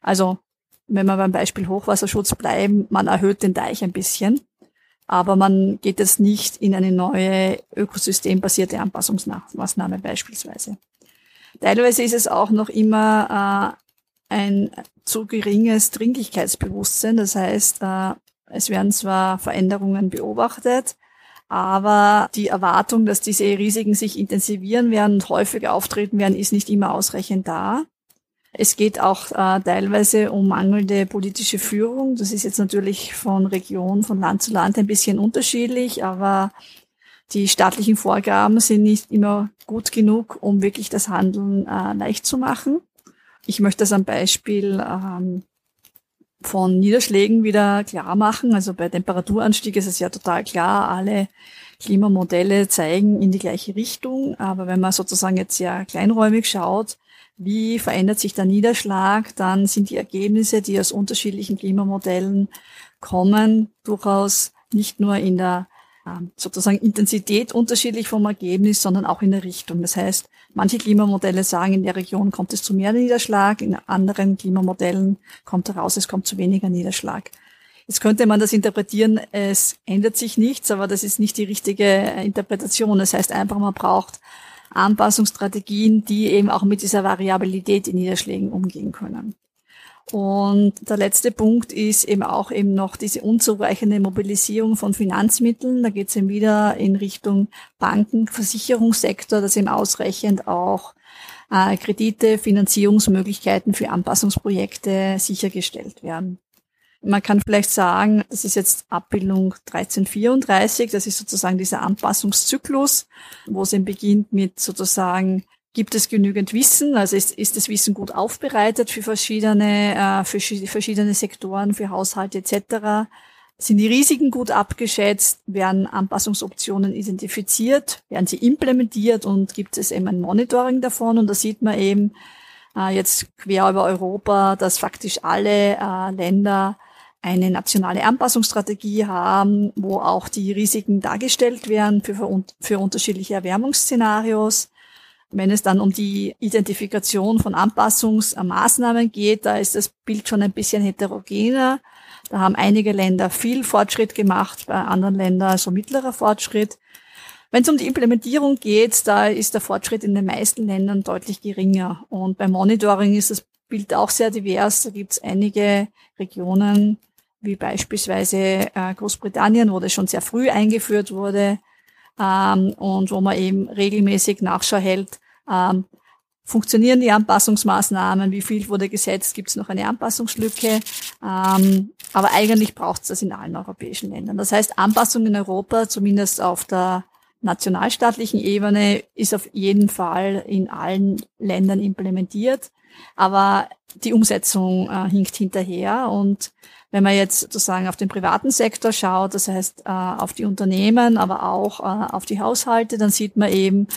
Also wenn wir beim Beispiel Hochwasserschutz bleiben, man erhöht den Deich ein bisschen, aber man geht jetzt nicht in eine neue ökosystembasierte Anpassungsmaßnahme beispielsweise. Teilweise ist es auch noch immer äh, ein zu geringes Dringlichkeitsbewusstsein. Das heißt, äh, es werden zwar Veränderungen beobachtet, aber die Erwartung, dass diese Risiken sich intensivieren werden und häufiger auftreten werden, ist nicht immer ausreichend da. Es geht auch äh, teilweise um mangelnde politische Führung. Das ist jetzt natürlich von Region, von Land zu Land ein bisschen unterschiedlich, aber die staatlichen Vorgaben sind nicht immer gut genug, um wirklich das Handeln äh, leicht zu machen. Ich möchte das am Beispiel ähm, von Niederschlägen wieder klar machen. Also bei Temperaturanstieg ist es ja total klar, alle Klimamodelle zeigen in die gleiche Richtung. Aber wenn man sozusagen jetzt ja kleinräumig schaut, wie verändert sich der Niederschlag, dann sind die Ergebnisse, die aus unterschiedlichen Klimamodellen kommen, durchaus nicht nur in der ähm, sozusagen Intensität unterschiedlich vom Ergebnis, sondern auch in der Richtung. Das heißt, manche Klimamodelle sagen, in der Region kommt es zu mehr Niederschlag, in anderen Klimamodellen kommt heraus, es kommt zu weniger Niederschlag. Jetzt könnte man das interpretieren, es ändert sich nichts, aber das ist nicht die richtige Interpretation. Das heißt einfach, man braucht Anpassungsstrategien, die eben auch mit dieser Variabilität in Niederschlägen umgehen können. Und der letzte Punkt ist eben auch eben noch diese unzureichende Mobilisierung von Finanzmitteln. Da geht es eben wieder in Richtung Banken, Versicherungssektor, dass eben ausreichend auch äh, Kredite, Finanzierungsmöglichkeiten für Anpassungsprojekte sichergestellt werden. Man kann vielleicht sagen, das ist jetzt Abbildung 1334, das ist sozusagen dieser Anpassungszyklus, wo es eben beginnt mit sozusagen Gibt es genügend Wissen? Also ist, ist das Wissen gut aufbereitet für verschiedene, äh, für verschiedene Sektoren, für Haushalte etc.? Sind die Risiken gut abgeschätzt? Werden Anpassungsoptionen identifiziert? Werden sie implementiert? Und gibt es eben ein Monitoring davon? Und da sieht man eben, äh, jetzt quer über Europa, dass faktisch alle äh, Länder eine nationale Anpassungsstrategie haben, wo auch die Risiken dargestellt werden für, für, unterschiedliche Erwärmungsszenarios. Wenn es dann um die Identifikation von Anpassungsmaßnahmen geht, da ist das Bild schon ein bisschen heterogener. Da haben einige Länder viel Fortschritt gemacht, bei anderen Ländern so mittlerer Fortschritt. Wenn es um die Implementierung geht, da ist der Fortschritt in den meisten Ländern deutlich geringer. Und beim Monitoring ist das Bild auch sehr divers. Da gibt es einige Regionen, wie beispielsweise äh, Großbritannien, wo das schon sehr früh eingeführt wurde ähm, und wo man eben regelmäßig Nachschau hält, ähm, funktionieren die Anpassungsmaßnahmen, wie viel wurde gesetzt, gibt es noch eine Anpassungslücke. Ähm, aber eigentlich braucht es das in allen europäischen Ländern. Das heißt, Anpassung in Europa, zumindest auf der nationalstaatlichen Ebene, ist auf jeden Fall in allen Ländern implementiert. Aber die Umsetzung äh, hinkt hinterher. Und wenn man jetzt sozusagen auf den privaten Sektor schaut, das heißt äh, auf die Unternehmen, aber auch äh, auf die Haushalte, dann sieht man eben,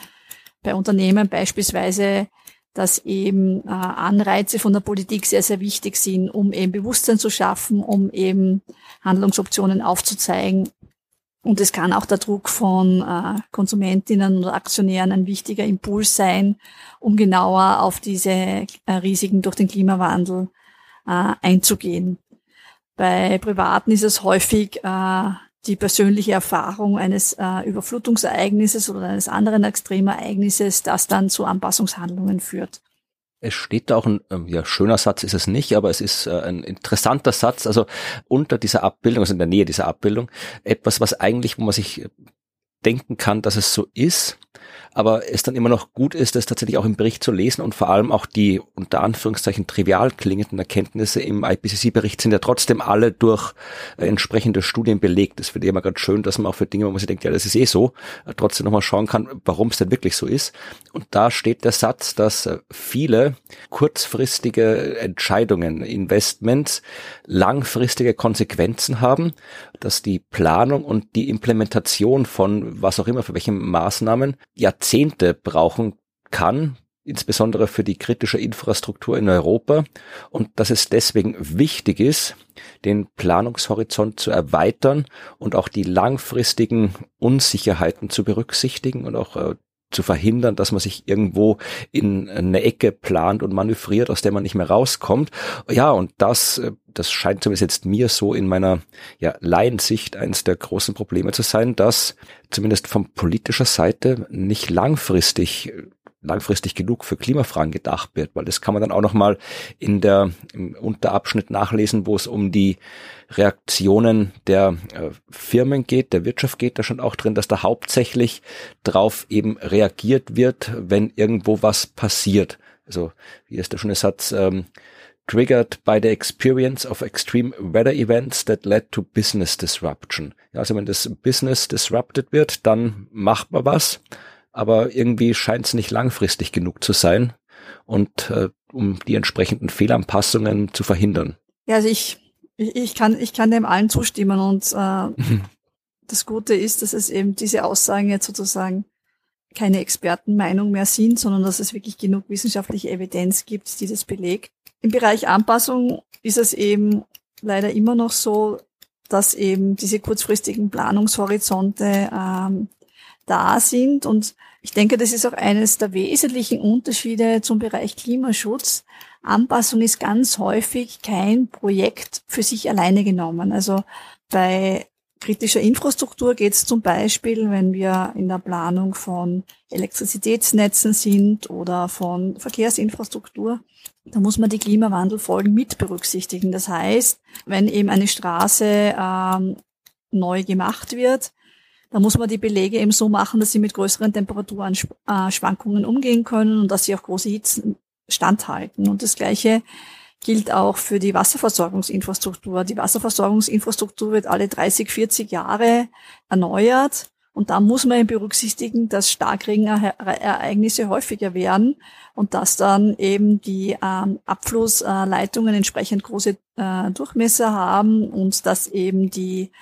bei Unternehmen beispielsweise, dass eben äh, Anreize von der Politik sehr, sehr wichtig sind, um eben Bewusstsein zu schaffen, um eben Handlungsoptionen aufzuzeigen. Und es kann auch der Druck von Konsumentinnen oder Aktionären ein wichtiger Impuls sein, um genauer auf diese Risiken durch den Klimawandel einzugehen. Bei Privaten ist es häufig äh, die persönliche Erfahrung eines äh, Überflutungsereignisses oder eines anderen Extremereignisses, das dann zu Anpassungshandlungen führt. Es steht da auch ein ähm, ja, schöner Satz ist es nicht, aber es ist äh, ein interessanter Satz. Also unter dieser Abbildung, also in der Nähe dieser Abbildung, etwas, was eigentlich, wo man sich denken kann, dass es so ist, aber es dann immer noch gut ist, das tatsächlich auch im Bericht zu lesen und vor allem auch die unter Anführungszeichen trivial klingenden Erkenntnisse im IPCC-Bericht sind ja trotzdem alle durch äh, entsprechende Studien belegt. Das finde ich immer ganz schön, dass man auch für Dinge, wo man sich denkt, ja, das ist eh so, äh, trotzdem nochmal schauen kann, warum es denn wirklich so ist. Und da steht der Satz, dass äh, viele kurzfristige Entscheidungen, Investments langfristige Konsequenzen haben, dass die Planung und die Implementation von was auch immer, für welche Maßnahmen Jahrzehnte brauchen kann, insbesondere für die kritische Infrastruktur in Europa und dass es deswegen wichtig ist, den Planungshorizont zu erweitern und auch die langfristigen Unsicherheiten zu berücksichtigen und auch äh, zu verhindern, dass man sich irgendwo in eine Ecke plant und manövriert, aus der man nicht mehr rauskommt. Ja, und das, äh, das scheint zumindest jetzt mir so in meiner ja, Laiensicht eines der großen Probleme zu sein, dass zumindest von politischer Seite nicht langfristig langfristig genug für Klimafragen gedacht wird, weil das kann man dann auch nochmal in der, im Unterabschnitt nachlesen, wo es um die Reaktionen der äh, Firmen geht, der Wirtschaft geht, da schon auch drin, dass da hauptsächlich drauf eben reagiert wird, wenn irgendwo was passiert. Also, wie ist der schöne Satz, ähm, triggered by the experience of extreme weather events that led to business disruption. Ja, also wenn das Business disrupted wird, dann macht man was aber irgendwie scheint es nicht langfristig genug zu sein und äh, um die entsprechenden Fehlanpassungen zu verhindern. Ja, also ich, ich, kann, ich kann dem allen zustimmen und äh, mhm. das Gute ist, dass es eben diese Aussagen jetzt sozusagen keine Expertenmeinung mehr sind, sondern dass es wirklich genug wissenschaftliche Evidenz gibt, die das belegt. Im Bereich Anpassung ist es eben leider immer noch so, dass eben diese kurzfristigen Planungshorizonte ähm, da sind. Und ich denke, das ist auch eines der wesentlichen Unterschiede zum Bereich Klimaschutz. Anpassung ist ganz häufig kein Projekt für sich alleine genommen. Also bei kritischer Infrastruktur geht es zum Beispiel, wenn wir in der Planung von Elektrizitätsnetzen sind oder von Verkehrsinfrastruktur, da muss man die Klimawandelfolgen mit berücksichtigen. Das heißt, wenn eben eine Straße ähm, neu gemacht wird, da muss man die Belege eben so machen, dass sie mit größeren Temperaturschwankungen äh, umgehen können und dass sie auch große Hitzen standhalten. Und das Gleiche gilt auch für die Wasserversorgungsinfrastruktur. Die Wasserversorgungsinfrastruktur wird alle 30, 40 Jahre erneuert. Und da muss man berücksichtigen, dass Starkregenereignisse häufiger werden und dass dann eben die ähm, Abflussleitungen entsprechend große äh, Durchmesser haben und dass eben die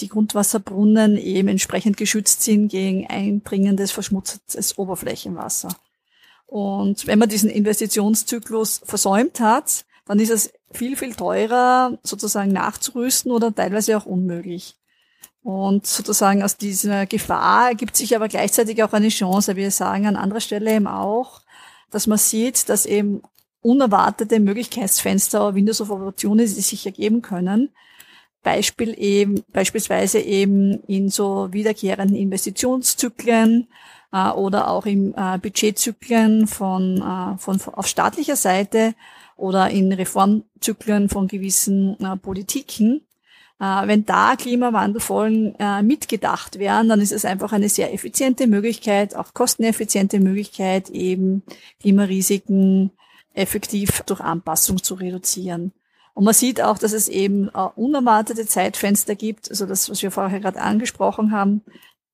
die Grundwasserbrunnen eben entsprechend geschützt sind gegen eindringendes, verschmutztes Oberflächenwasser. Und wenn man diesen Investitionszyklus versäumt hat, dann ist es viel, viel teurer, sozusagen nachzurüsten oder teilweise auch unmöglich. Und sozusagen aus dieser Gefahr ergibt sich aber gleichzeitig auch eine Chance. Wir sagen an anderer Stelle eben auch, dass man sieht, dass eben unerwartete Möglichkeitsfenster, Windows of Opportunity sich ergeben können. Beispiel eben, beispielsweise eben in so wiederkehrenden Investitionszyklen äh, oder auch in äh, Budgetzyklen von, äh, von, auf staatlicher Seite oder in Reformzyklen von gewissen äh, Politiken. Äh, wenn da Klimawandelfolgen äh, mitgedacht werden, dann ist es einfach eine sehr effiziente Möglichkeit, auch kosteneffiziente Möglichkeit, eben Klimarisiken effektiv durch Anpassung zu reduzieren. Und man sieht auch, dass es eben äh, unerwartete Zeitfenster gibt, also das, was wir vorher gerade angesprochen haben,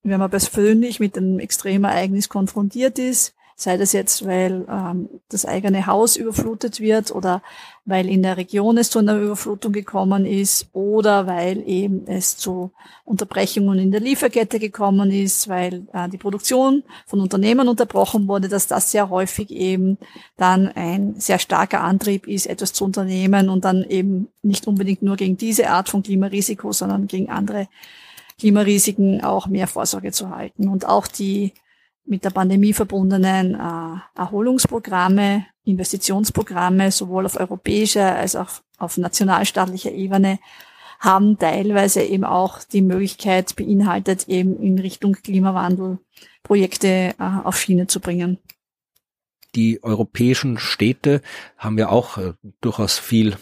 wenn man persönlich mit einem Extremereignis konfrontiert ist, sei das jetzt, weil ähm, das eigene Haus überflutet wird oder weil in der Region es zu einer Überflutung gekommen ist oder weil eben es zu Unterbrechungen in der Lieferkette gekommen ist, weil äh, die Produktion von Unternehmen unterbrochen wurde, dass das sehr häufig eben dann ein sehr starker Antrieb ist, etwas zu unternehmen und dann eben nicht unbedingt nur gegen diese Art von Klimarisiko, sondern gegen andere Klimarisiken auch mehr Vorsorge zu halten. Und auch die mit der Pandemie verbundenen äh, Erholungsprogramme, Investitionsprogramme, sowohl auf europäischer als auch auf nationalstaatlicher Ebene, haben teilweise eben auch die Möglichkeit beinhaltet, eben in Richtung Klimawandel Projekte äh, auf Schiene zu bringen. Die europäischen Städte haben ja auch äh, durchaus viel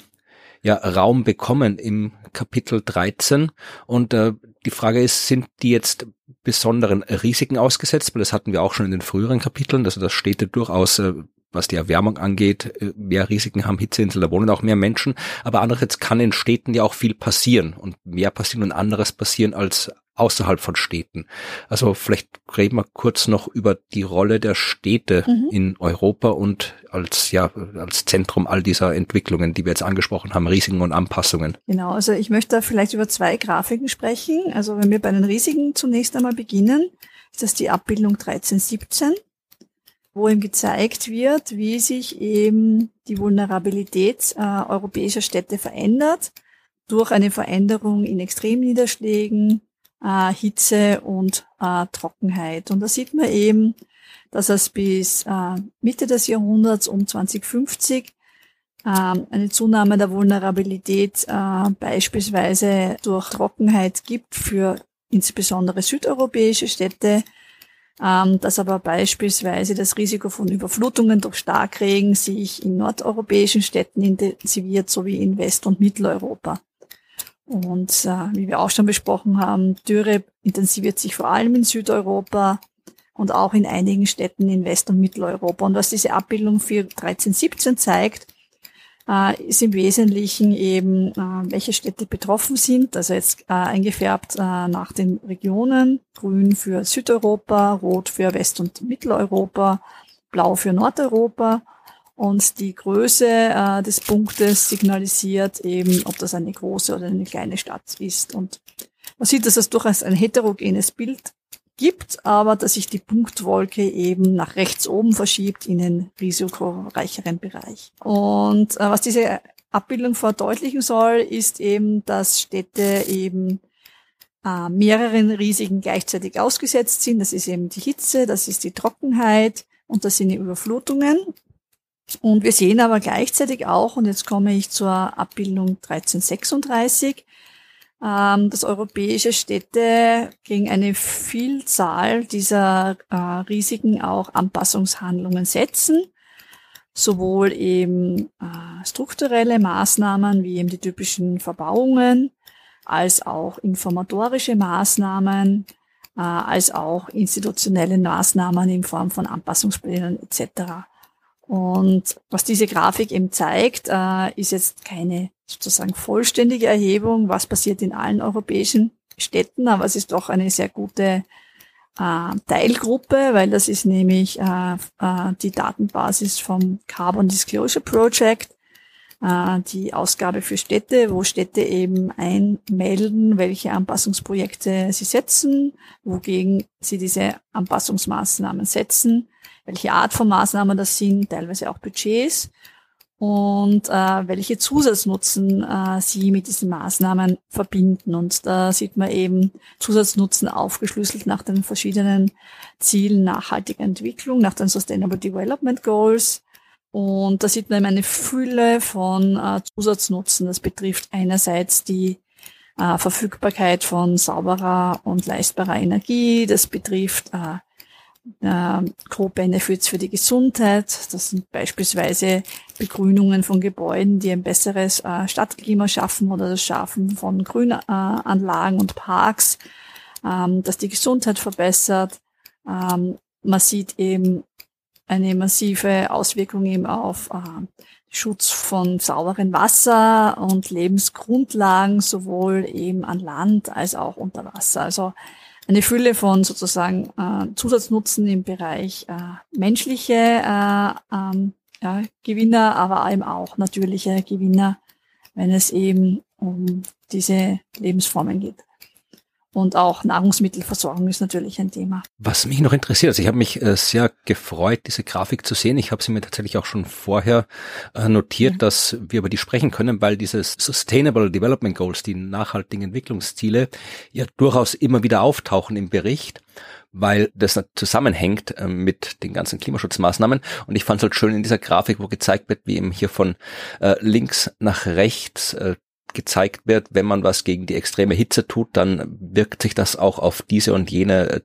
ja, Raum bekommen im Kapitel 13. Und äh, die Frage ist, sind die jetzt besonderen Risiken ausgesetzt? Weil das hatten wir auch schon in den früheren Kapiteln, also das Städte durchaus äh, was die Erwärmung angeht, äh, mehr Risiken haben, Hitzeinsel, da wohnen auch mehr Menschen. Aber andererseits kann in Städten ja auch viel passieren und mehr passieren und anderes passieren als außerhalb von Städten. Also vielleicht reden wir kurz noch über die Rolle der Städte mhm. in Europa und als, ja, als Zentrum all dieser Entwicklungen, die wir jetzt angesprochen haben, Risiken und Anpassungen. Genau, also ich möchte da vielleicht über zwei Grafiken sprechen. Also wenn wir bei den Risiken zunächst einmal beginnen, ist das die Abbildung 1317 wo ihm gezeigt wird, wie sich eben die Vulnerabilität äh, europäischer Städte verändert durch eine Veränderung in Extremniederschlägen, äh, Hitze und äh, Trockenheit. Und da sieht man eben, dass es bis äh, Mitte des Jahrhunderts um 2050 äh, eine Zunahme der Vulnerabilität äh, beispielsweise durch Trockenheit gibt für insbesondere südeuropäische Städte, ähm, dass aber beispielsweise das Risiko von Überflutungen durch Starkregen sich in nordeuropäischen Städten intensiviert, sowie in West- und Mitteleuropa. Und äh, wie wir auch schon besprochen haben, Dürre intensiviert sich vor allem in Südeuropa und auch in einigen Städten in West- und Mitteleuropa. Und was diese Abbildung für 1317 zeigt, äh, ist im Wesentlichen eben, äh, welche Städte betroffen sind. Also jetzt äh, eingefärbt äh, nach den Regionen. Grün für Südeuropa, Rot für West- und Mitteleuropa, Blau für Nordeuropa. Und die Größe äh, des Punktes signalisiert eben, ob das eine große oder eine kleine Stadt ist. Und man sieht, dass das durchaus ein heterogenes Bild gibt, aber dass sich die Punktwolke eben nach rechts oben verschiebt in den risikoreicheren Bereich. Und äh, was diese Abbildung verdeutlichen soll, ist eben, dass Städte eben äh, mehreren Risiken gleichzeitig ausgesetzt sind. Das ist eben die Hitze, das ist die Trockenheit und das sind die Überflutungen. Und wir sehen aber gleichzeitig auch, und jetzt komme ich zur Abbildung 1336, ähm, dass europäische Städte gegen eine Vielzahl dieser äh, Risiken auch Anpassungshandlungen setzen. Sowohl eben äh, strukturelle Maßnahmen wie eben die typischen Verbauungen, als auch informatorische Maßnahmen, äh, als auch institutionelle Maßnahmen in Form von Anpassungsplänen etc. Und was diese Grafik eben zeigt, äh, ist jetzt keine sozusagen vollständige Erhebung, was passiert in allen europäischen Städten, aber es ist doch eine sehr gute äh, Teilgruppe, weil das ist nämlich äh, die Datenbasis vom Carbon Disclosure Project, die Ausgabe für Städte, wo Städte eben einmelden, welche Anpassungsprojekte sie setzen, wogegen sie diese Anpassungsmaßnahmen setzen, welche Art von Maßnahmen das sind, teilweise auch Budgets und äh, welche Zusatznutzen äh, sie mit diesen Maßnahmen verbinden. Und da sieht man eben Zusatznutzen aufgeschlüsselt nach den verschiedenen Zielen nachhaltiger Entwicklung, nach den Sustainable Development Goals. Und da sieht man eben eine Fülle von äh, Zusatznutzen. Das betrifft einerseits die äh, Verfügbarkeit von sauberer und leistbarer Energie. Das betrifft äh, äh, Co-Benefits für die Gesundheit. Das sind beispielsweise Begrünungen von Gebäuden, die ein besseres äh, Stadtklima schaffen oder das Schaffen von Grünanlagen und Parks, ähm, das die Gesundheit verbessert. Ähm, man sieht eben eine massive Auswirkung eben auf äh, Schutz von sauberem Wasser und Lebensgrundlagen, sowohl eben an Land als auch unter Wasser. Also eine Fülle von sozusagen äh, Zusatznutzen im Bereich äh, menschliche äh, ähm, ja, Gewinner, aber eben auch natürliche Gewinner, wenn es eben um diese Lebensformen geht. Und auch Nahrungsmittelversorgung ist natürlich ein Thema. Was mich noch interessiert, also ich habe mich äh, sehr gefreut, diese Grafik zu sehen. Ich habe sie mir tatsächlich auch schon vorher äh, notiert, ja. dass wir über die sprechen können, weil diese Sustainable Development Goals, die nachhaltigen Entwicklungsziele, ja durchaus immer wieder auftauchen im Bericht weil das zusammenhängt äh, mit den ganzen Klimaschutzmaßnahmen. Und ich fand es halt schön in dieser Grafik, wo gezeigt wird, wie eben hier von äh, links nach rechts äh, gezeigt wird, wenn man was gegen die extreme Hitze tut, dann wirkt sich das auch auf diese und jene äh,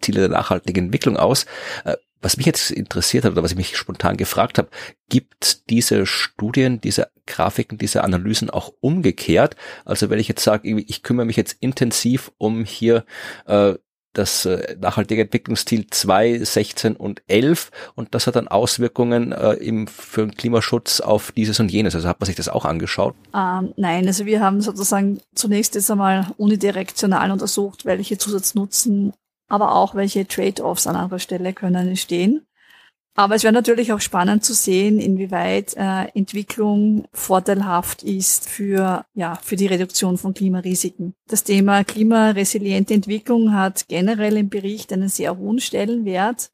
Ziele der nachhaltigen Entwicklung aus. Äh, was mich jetzt interessiert hat oder was ich mich spontan gefragt habe, gibt diese Studien, diese Grafiken, diese Analysen auch umgekehrt? Also wenn ich jetzt sage, ich kümmere mich jetzt intensiv um hier äh, das äh, nachhaltige Entwicklungsziel 2, 16 und 11 und das hat dann Auswirkungen äh, im, für den Klimaschutz auf dieses und jenes. Also hat man sich das auch angeschaut? Ähm, nein, also wir haben sozusagen zunächst jetzt einmal unidirektional untersucht, welche Zusatznutzen, aber auch welche Trade-offs an anderer Stelle können entstehen. Aber es wäre natürlich auch spannend zu sehen, inwieweit äh, Entwicklung vorteilhaft ist für, ja, für die Reduktion von Klimarisiken. Das Thema klimaresiliente Entwicklung hat generell im Bericht einen sehr hohen Stellenwert.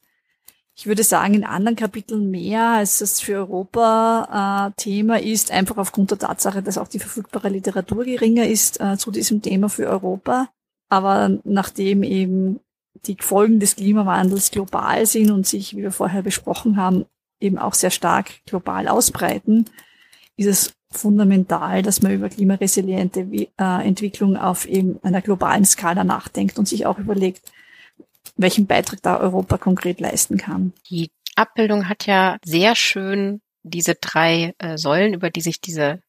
Ich würde sagen, in anderen Kapiteln mehr, als es für Europa äh, Thema ist, einfach aufgrund der Tatsache, dass auch die verfügbare Literatur geringer ist äh, zu diesem Thema für Europa. Aber nachdem eben die Folgen des Klimawandels global sind und sich, wie wir vorher besprochen haben, eben auch sehr stark global ausbreiten, ist es fundamental, dass man über klimaresiliente äh, Entwicklung auf eben einer globalen Skala nachdenkt und sich auch überlegt, welchen Beitrag da Europa konkret leisten kann. Die Abbildung hat ja sehr schön diese drei äh, Säulen, über die sich diese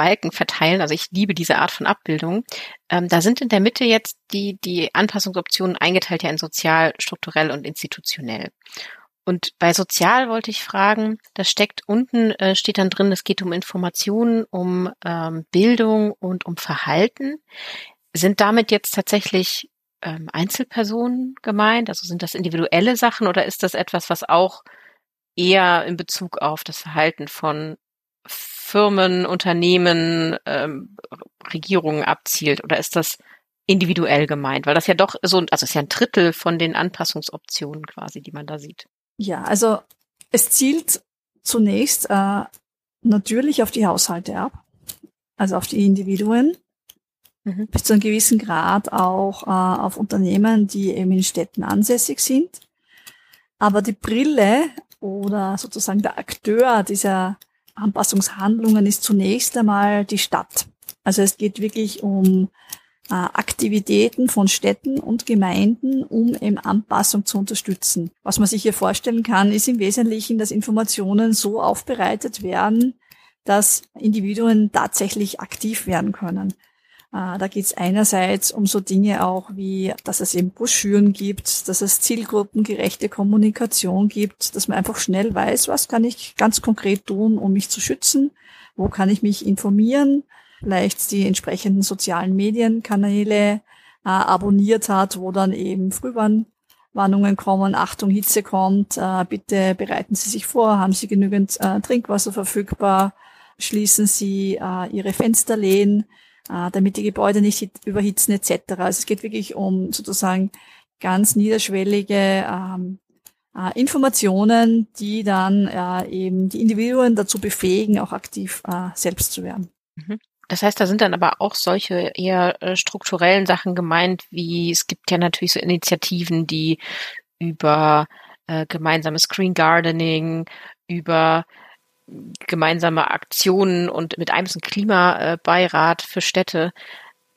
Balken verteilen. Also ich liebe diese Art von Abbildung. Ähm, da sind in der Mitte jetzt die, die Anpassungsoptionen eingeteilt ja in sozial, strukturell und institutionell. Und bei sozial wollte ich fragen, da steckt unten, äh, steht dann drin, es geht um Informationen, um ähm, Bildung und um Verhalten. Sind damit jetzt tatsächlich ähm, Einzelpersonen gemeint? Also sind das individuelle Sachen oder ist das etwas, was auch eher in Bezug auf das Verhalten von Firmen, Unternehmen, ähm, Regierungen abzielt? Oder ist das individuell gemeint? Weil das ja doch so, also es ist ja ein Drittel von den Anpassungsoptionen quasi, die man da sieht. Ja, also es zielt zunächst äh, natürlich auf die Haushalte ab, also auf die Individuen, mhm. bis zu einem gewissen Grad auch äh, auf Unternehmen, die eben in Städten ansässig sind. Aber die Brille oder sozusagen der Akteur dieser Anpassungshandlungen ist zunächst einmal die Stadt. Also es geht wirklich um äh, Aktivitäten von Städten und Gemeinden, um eben Anpassung zu unterstützen. Was man sich hier vorstellen kann, ist im Wesentlichen, dass Informationen so aufbereitet werden, dass Individuen tatsächlich aktiv werden können. Äh, da geht es einerseits um so Dinge auch wie, dass es eben Broschüren gibt, dass es zielgruppengerechte Kommunikation gibt, dass man einfach schnell weiß, was kann ich ganz konkret tun, um mich zu schützen, wo kann ich mich informieren, vielleicht die entsprechenden sozialen Medienkanäle äh, abonniert hat, wo dann eben Frühwarnungen kommen, Achtung, Hitze kommt, äh, bitte bereiten Sie sich vor, haben Sie genügend äh, Trinkwasser verfügbar, schließen sie äh, ihre Fensterlehnen, äh, damit die Gebäude nicht überhitzen etc. Also es geht wirklich um sozusagen ganz niederschwellige ähm, äh, Informationen, die dann äh, eben die Individuen dazu befähigen, auch aktiv äh, selbst zu werden. Mhm. Das heißt, da sind dann aber auch solche eher äh, strukturellen Sachen gemeint, wie es gibt ja natürlich so Initiativen, die über äh, gemeinsames Green Gardening, über gemeinsame Aktionen und mit einem Klimabeirat für Städte,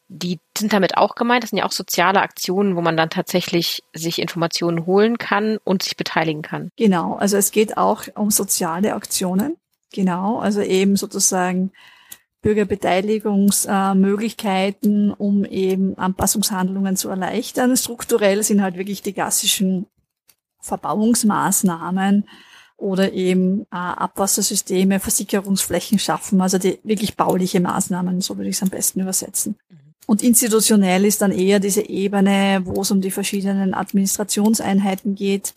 die sind damit auch gemeint. Das sind ja auch soziale Aktionen, wo man dann tatsächlich sich Informationen holen kann und sich beteiligen kann. Genau, also es geht auch um soziale Aktionen. Genau, also eben sozusagen Bürgerbeteiligungsmöglichkeiten, äh, um eben Anpassungshandlungen zu erleichtern. Strukturell sind halt wirklich die klassischen Verbauungsmaßnahmen oder eben äh, Abwassersysteme, Versickerungsflächen schaffen, also die wirklich bauliche Maßnahmen, so würde ich es am besten übersetzen. Mhm. Und institutionell ist dann eher diese Ebene, wo es um die verschiedenen Administrationseinheiten geht,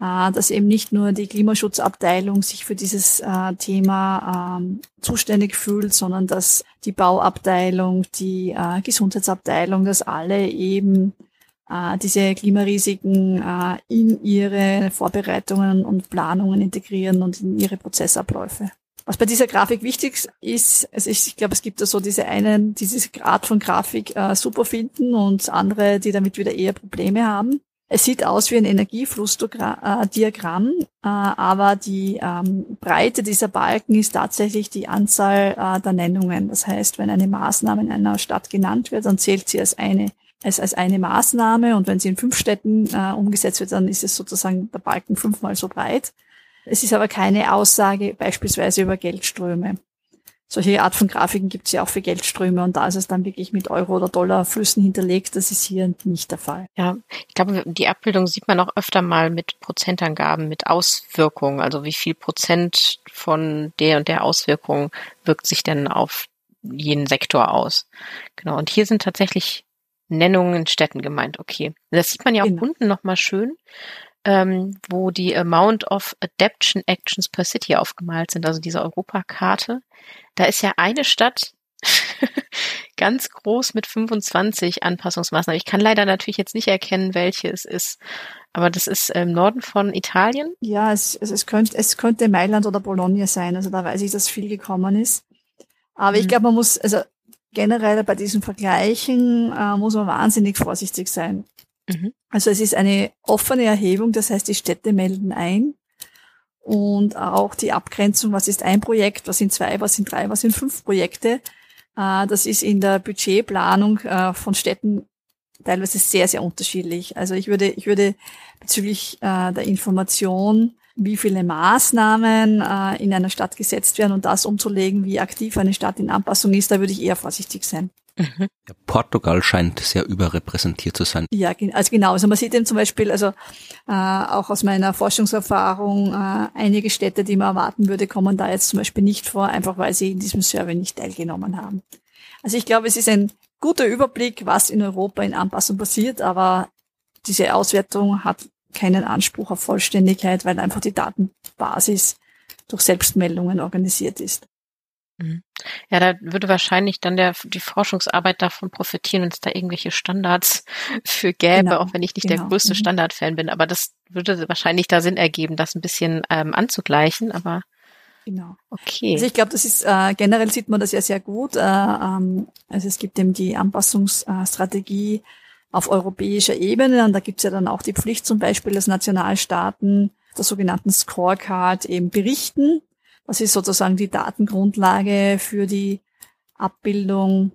äh, dass eben nicht nur die Klimaschutzabteilung sich für dieses äh, Thema ähm, zuständig fühlt, sondern dass die Bauabteilung, die äh, Gesundheitsabteilung, dass alle eben diese Klimarisiken in ihre Vorbereitungen und Planungen integrieren und in ihre Prozessabläufe. Was bei dieser Grafik wichtig ist, also ich, ich glaube, es gibt da so diese einen, diese Art von Grafik äh, super finden und andere, die damit wieder eher Probleme haben. Es sieht aus wie ein Energieflussdiagramm, äh, aber die ähm, Breite dieser Balken ist tatsächlich die Anzahl äh, der Nennungen. Das heißt, wenn eine Maßnahme in einer Stadt genannt wird, dann zählt sie als eine als, als eine Maßnahme und wenn sie in fünf Städten äh, umgesetzt wird, dann ist es sozusagen der Balken fünfmal so breit. Es ist aber keine Aussage beispielsweise über Geldströme solche Art von Grafiken gibt es ja auch für Geldströme und da ist es dann wirklich mit Euro- oder Dollarflüssen hinterlegt. Das ist hier nicht der Fall. Ja, ich glaube, die Abbildung sieht man auch öfter mal mit Prozentangaben, mit Auswirkungen. Also wie viel Prozent von der und der Auswirkung wirkt sich denn auf jeden Sektor aus. Genau. Und hier sind tatsächlich Nennungen in Städten gemeint. Okay. Das sieht man ja auch genau. unten nochmal schön ähm, wo die Amount of Adaption Actions per City aufgemalt sind, also diese Europakarte. Da ist ja eine Stadt ganz groß mit 25 Anpassungsmaßnahmen. Ich kann leider natürlich jetzt nicht erkennen, welche es ist. Aber das ist im Norden von Italien. Ja, es, es, es, könnte, es könnte Mailand oder Bologna sein. Also da weiß ich, dass viel gekommen ist. Aber mhm. ich glaube, man muss, also generell bei diesen Vergleichen äh, muss man wahnsinnig vorsichtig sein. Mhm. Also es ist eine offene Erhebung, das heißt, die Städte melden ein und auch die Abgrenzung, was ist ein Projekt, was sind zwei, was sind drei, was sind fünf Projekte. Äh, das ist in der Budgetplanung äh, von Städten teilweise sehr, sehr unterschiedlich. Also ich würde, ich würde bezüglich äh, der Information, wie viele Maßnahmen in einer Stadt gesetzt werden und das umzulegen, wie aktiv eine Stadt in Anpassung ist, da würde ich eher vorsichtig sein. Mhm. Portugal scheint sehr überrepräsentiert zu sein. Ja, also genau. Also man sieht eben zum Beispiel, also äh, auch aus meiner Forschungserfahrung, äh, einige Städte, die man erwarten würde, kommen da jetzt zum Beispiel nicht vor, einfach weil sie in diesem Survey nicht teilgenommen haben. Also ich glaube, es ist ein guter Überblick, was in Europa in Anpassung passiert, aber diese Auswertung hat keinen Anspruch auf Vollständigkeit, weil einfach die Datenbasis durch Selbstmeldungen organisiert ist. Mhm. Ja, da würde wahrscheinlich dann der, die Forschungsarbeit davon profitieren, wenn es da irgendwelche Standards für gäbe, genau, auch wenn ich nicht genau. der größte mhm. Standardfan bin. Aber das würde wahrscheinlich da Sinn ergeben, das ein bisschen ähm, anzugleichen. Aber Genau. Okay. Also ich glaube, das ist äh, generell sieht man das ja sehr gut. Äh, ähm, also es gibt eben die Anpassungsstrategie auf europäischer Ebene und da gibt es ja dann auch die Pflicht zum Beispiel, dass Nationalstaaten der sogenannten Scorecard eben berichten das ist sozusagen die Datengrundlage für die Abbildung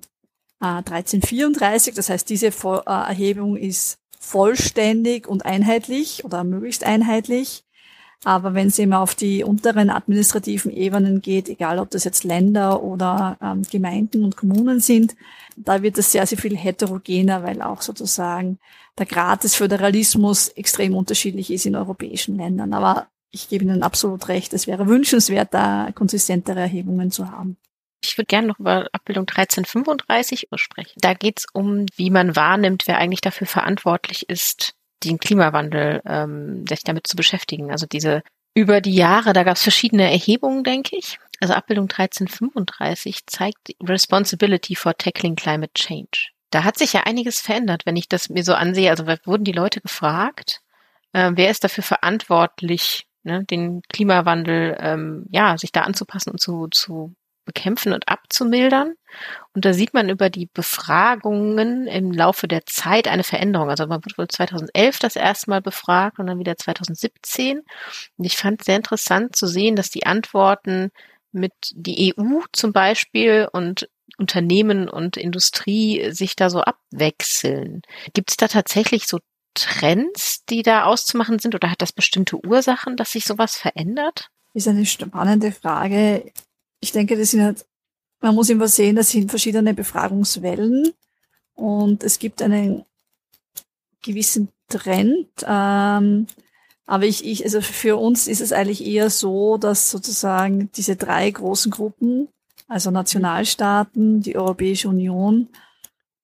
äh, 1334. Das heißt, diese Vo äh, Erhebung ist vollständig und einheitlich oder möglichst einheitlich. Aber wenn es eben auf die unteren administrativen Ebenen geht, egal ob das jetzt Länder oder ähm, Gemeinden und Kommunen sind, da wird es sehr, sehr viel heterogener, weil auch sozusagen der Grad des Föderalismus extrem unterschiedlich ist in europäischen Ländern. Aber ich gebe Ihnen absolut recht, es wäre wünschenswert, da konsistentere Erhebungen zu haben. Ich würde gerne noch über Abbildung 1335 sprechen. Da geht es um, wie man wahrnimmt, wer eigentlich dafür verantwortlich ist, den Klimawandel, ähm, sich damit zu beschäftigen. Also diese über die Jahre, da gab es verschiedene Erhebungen, denke ich. Also Abbildung 1335 zeigt Responsibility for Tackling Climate Change. Da hat sich ja einiges verändert, wenn ich das mir so ansehe. Also wurden die Leute gefragt, äh, wer ist dafür verantwortlich, ne, den Klimawandel, ähm, ja, sich da anzupassen und zu, zu bekämpfen und abzumildern. Und da sieht man über die Befragungen im Laufe der Zeit eine Veränderung. Also man wurde wohl 2011 das erste Mal befragt und dann wieder 2017. Und ich fand sehr interessant zu sehen, dass die Antworten mit die EU zum Beispiel und Unternehmen und Industrie sich da so abwechseln. Gibt es da tatsächlich so Trends, die da auszumachen sind oder hat das bestimmte Ursachen, dass sich sowas verändert? Ist eine spannende Frage. Ich denke, das sind halt, man muss immer sehen, das sind verschiedene Befragungswellen und es gibt einen gewissen Trend. Ähm, aber ich, ich, also für uns ist es eigentlich eher so, dass sozusagen diese drei großen Gruppen, also Nationalstaaten, die Europäische Union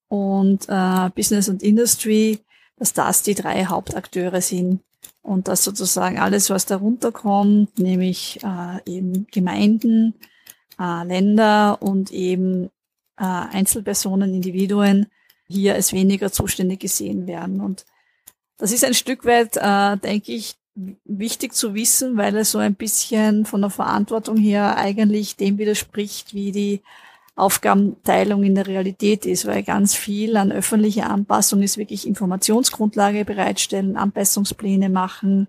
und äh, Business und Industry, dass das die drei Hauptakteure sind und dass sozusagen alles, was darunter kommt, nämlich äh, eben Gemeinden, äh, Länder und eben äh, Einzelpersonen, Individuen hier als weniger zuständig gesehen werden. Und das ist ein Stück weit, äh, denke ich, wichtig zu wissen, weil es so ein bisschen von der Verantwortung her eigentlich dem widerspricht, wie die Aufgabenteilung in der Realität ist, weil ganz viel an öffentlicher Anpassung ist wirklich Informationsgrundlage bereitstellen, Anpassungspläne machen,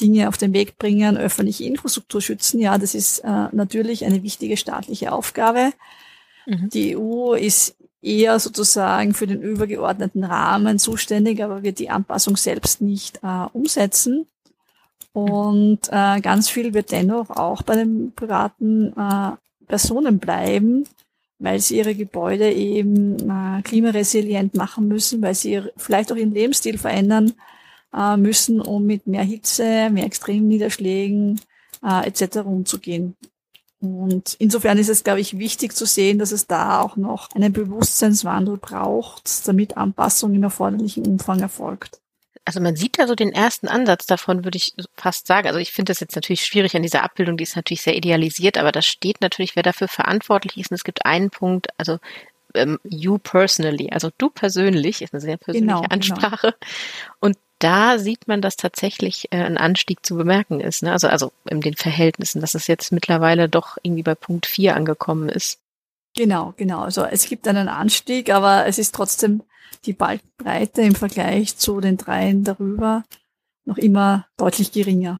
Dinge auf den Weg bringen, öffentliche Infrastruktur schützen. Ja, das ist äh, natürlich eine wichtige staatliche Aufgabe. Mhm. Die EU ist eher sozusagen für den übergeordneten Rahmen zuständig, aber wird die Anpassung selbst nicht äh, umsetzen. Und äh, ganz viel wird dennoch auch bei den privaten äh, Personen bleiben, weil sie ihre Gebäude eben äh, klimaresilient machen müssen, weil sie ihr, vielleicht auch ihren Lebensstil verändern äh, müssen, um mit mehr Hitze, mehr extremen Niederschlägen äh, etc. umzugehen. Und insofern ist es, glaube ich, wichtig zu sehen, dass es da auch noch einen Bewusstseinswandel braucht, damit Anpassung im erforderlichen Umfang erfolgt also man sieht da so den ersten Ansatz davon, würde ich fast sagen. Also ich finde das jetzt natürlich schwierig an dieser Abbildung, die ist natürlich sehr idealisiert, aber da steht natürlich, wer dafür verantwortlich ist. Und es gibt einen Punkt, also ähm, you personally, also du persönlich, ist eine sehr persönliche genau, genau. Ansprache. Genau. Und da sieht man, dass tatsächlich äh, ein Anstieg zu bemerken ist. Ne? Also, also in den Verhältnissen, dass es jetzt mittlerweile doch irgendwie bei Punkt 4 angekommen ist. Genau, genau. Also es gibt einen Anstieg, aber es ist trotzdem die Balkenbreite im Vergleich zu den dreien darüber noch immer deutlich geringer.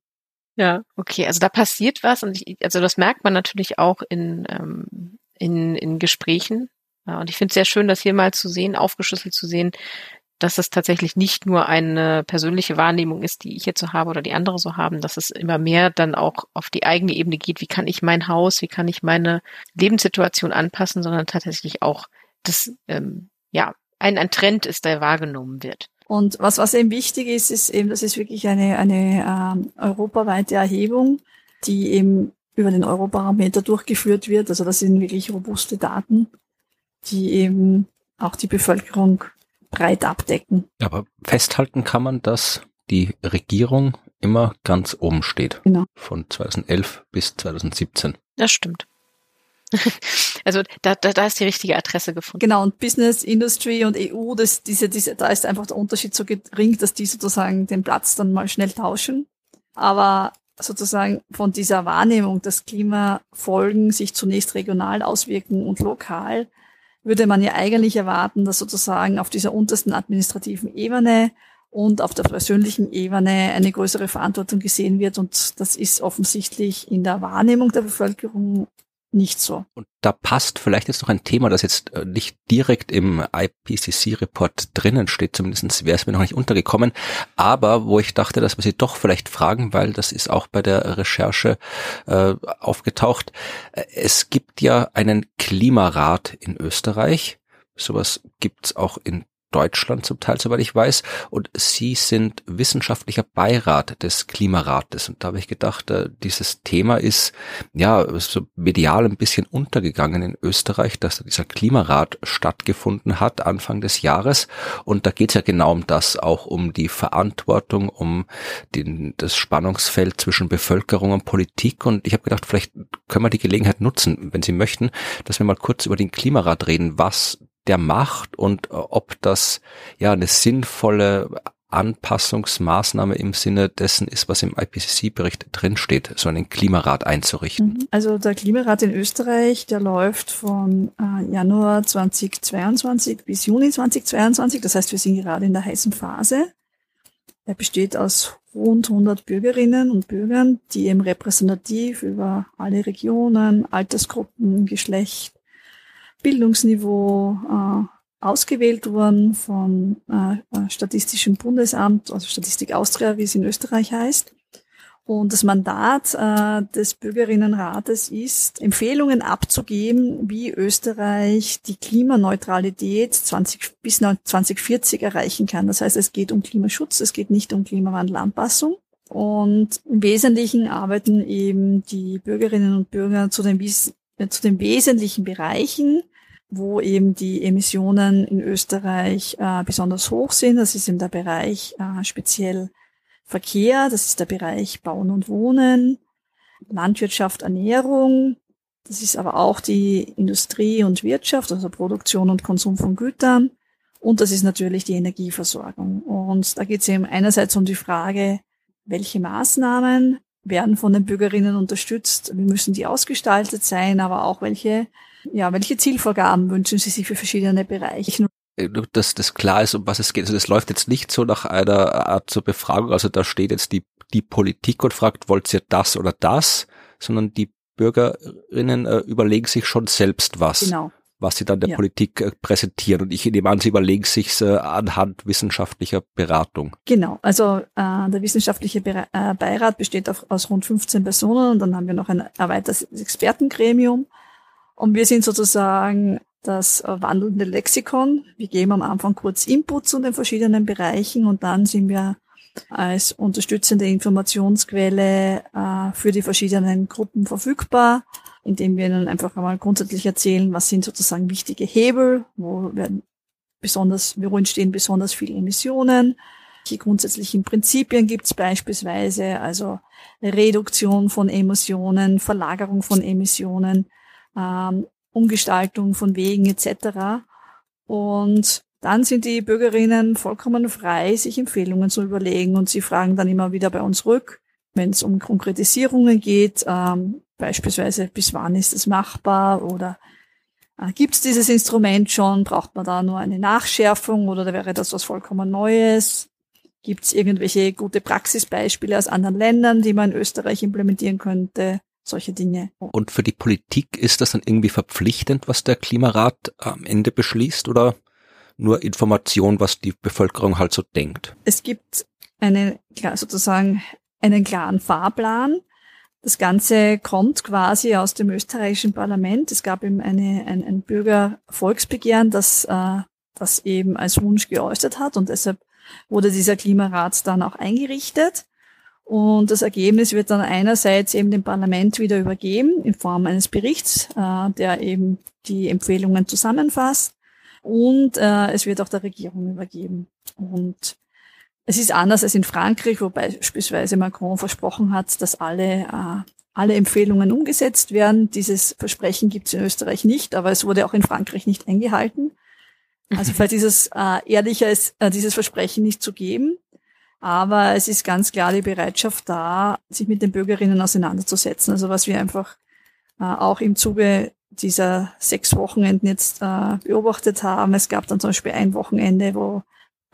Ja, okay, also da passiert was und ich, also das merkt man natürlich auch in, ähm, in, in Gesprächen. Ja, und ich finde es sehr schön, das hier mal zu sehen, aufgeschlüsselt zu sehen, dass es tatsächlich nicht nur eine persönliche Wahrnehmung ist, die ich jetzt so habe oder die andere so haben, dass es immer mehr dann auch auf die eigene Ebene geht. Wie kann ich mein Haus, wie kann ich meine Lebenssituation anpassen, sondern tatsächlich auch das, ähm, ja, ein, ein Trend ist, der wahrgenommen wird. Und was, was eben wichtig ist, ist eben, das ist wirklich eine, eine ähm, europaweite Erhebung, die eben über den Europarameter durchgeführt wird. Also das sind wirklich robuste Daten, die eben auch die Bevölkerung breit abdecken. Aber festhalten kann man, dass die Regierung immer ganz oben steht. Genau. Von 2011 bis 2017. Das stimmt. Also da, da, da ist die richtige Adresse gefunden. Genau, und Business, Industry und EU, das, diese, diese, da ist einfach der Unterschied so gering, dass die sozusagen den Platz dann mal schnell tauschen. Aber sozusagen von dieser Wahrnehmung, dass Klimafolgen sich zunächst regional auswirken und lokal, würde man ja eigentlich erwarten, dass sozusagen auf dieser untersten administrativen Ebene und auf der persönlichen Ebene eine größere Verantwortung gesehen wird. Und das ist offensichtlich in der Wahrnehmung der Bevölkerung nicht so. Und da passt vielleicht jetzt noch ein Thema, das jetzt äh, nicht direkt im IPCC-Report drinnen steht, zumindest wäre es mir noch nicht untergekommen, aber wo ich dachte, dass wir Sie doch vielleicht fragen, weil das ist auch bei der Recherche äh, aufgetaucht. Äh, es gibt ja einen Klimarat in Österreich. Sowas gibt's auch in Deutschland zum Teil, soweit ich weiß. Und Sie sind wissenschaftlicher Beirat des Klimarates. Und da habe ich gedacht, äh, dieses Thema ist ja so medial ein bisschen untergegangen in Österreich, dass dieser Klimarat stattgefunden hat Anfang des Jahres. Und da geht es ja genau um das, auch um die Verantwortung, um den, das Spannungsfeld zwischen Bevölkerung und Politik. Und ich habe gedacht, vielleicht können wir die Gelegenheit nutzen, wenn Sie möchten, dass wir mal kurz über den Klimarat reden, was der macht und äh, ob das ja eine sinnvolle Anpassungsmaßnahme im Sinne dessen ist, was im IPCC-Bericht drinsteht, so einen Klimarat einzurichten. Mhm. Also der Klimarat in Österreich, der läuft von äh, Januar 2022 bis Juni 2022. Das heißt, wir sind gerade in der heißen Phase. Er besteht aus rund 100 Bürgerinnen und Bürgern, die eben repräsentativ über alle Regionen, Altersgruppen, Geschlecht, Bildungsniveau äh, ausgewählt worden vom äh, äh, Statistischen Bundesamt, also Statistik Austria, wie es in Österreich heißt. Und das Mandat äh, des Bürgerinnenrates ist, Empfehlungen abzugeben, wie Österreich die Klimaneutralität 20, bis 2040 erreichen kann. Das heißt, es geht um Klimaschutz, es geht nicht um Klimawandelanpassung. Und im Wesentlichen arbeiten eben die Bürgerinnen und Bürger zu den, äh, zu den wesentlichen Bereichen wo eben die Emissionen in Österreich äh, besonders hoch sind. Das ist in der Bereich äh, speziell Verkehr, das ist der Bereich Bauen und Wohnen, Landwirtschaft, Ernährung, das ist aber auch die Industrie und Wirtschaft, also Produktion und Konsum von Gütern. Und das ist natürlich die Energieversorgung. Und da geht es eben einerseits um die Frage, welche Maßnahmen werden von den Bürgerinnen unterstützt, wie müssen die ausgestaltet sein, aber auch welche ja, welche Zielvorgaben wünschen Sie sich für verschiedene Bereiche? Äh, dass das klar ist, um was es geht. Also das läuft jetzt nicht so nach einer Art zur Befragung, also da steht jetzt die, die Politik und fragt, wollt ihr das oder das, sondern die Bürgerinnen äh, überlegen sich schon selbst was. Genau was sie dann der ja. Politik äh, präsentieren. Und ich nehme an, sie überlegen sich äh, anhand wissenschaftlicher Beratung. Genau, also äh, der wissenschaftliche Be äh, Beirat besteht auf, aus rund 15 Personen und dann haben wir noch ein erweitertes Expertengremium. Und wir sind sozusagen das wandelnde Lexikon. Wir geben am Anfang kurz Input zu den verschiedenen Bereichen und dann sind wir als unterstützende Informationsquelle äh, für die verschiedenen Gruppen verfügbar, indem wir ihnen einfach einmal grundsätzlich erzählen, was sind sozusagen wichtige Hebel, wo werden besonders, wo entstehen besonders viele Emissionen, welche grundsätzlichen Prinzipien gibt es beispielsweise, also Reduktion von Emissionen, Verlagerung von Emissionen, ähm, Umgestaltung von Wegen etc. Und dann sind die Bürgerinnen vollkommen frei, sich Empfehlungen zu überlegen und sie fragen dann immer wieder bei uns rück, wenn es um Konkretisierungen geht, ähm, beispielsweise bis wann ist es machbar oder äh, gibt es dieses Instrument schon, braucht man da nur eine Nachschärfung oder wäre das was vollkommen Neues? Gibt es irgendwelche gute Praxisbeispiele aus anderen Ländern, die man in Österreich implementieren könnte? solche Dinge. Und für die Politik ist das dann irgendwie verpflichtend, was der Klimarat am Ende beschließt oder nur Information, was die Bevölkerung halt so denkt? Es gibt eine, sozusagen einen klaren Fahrplan. Das Ganze kommt quasi aus dem österreichischen Parlament. Es gab eben eine, ein, ein Bürgervolksbegehren, das, äh, das eben als Wunsch geäußert hat und deshalb wurde dieser Klimarat dann auch eingerichtet. Und das Ergebnis wird dann einerseits eben dem Parlament wieder übergeben in Form eines Berichts, äh, der eben die Empfehlungen zusammenfasst. Und äh, es wird auch der Regierung übergeben. Und es ist anders als in Frankreich, wo beispielsweise Macron versprochen hat, dass alle, äh, alle Empfehlungen umgesetzt werden. Dieses Versprechen gibt es in Österreich nicht, aber es wurde auch in Frankreich nicht eingehalten. Also vielleicht ist es äh, ehrlicher, ist, äh, dieses Versprechen nicht zu geben. Aber es ist ganz klar die Bereitschaft da, sich mit den Bürgerinnen auseinanderzusetzen. Also was wir einfach äh, auch im Zuge dieser sechs Wochenenden jetzt äh, beobachtet haben. Es gab dann zum Beispiel ein Wochenende, wo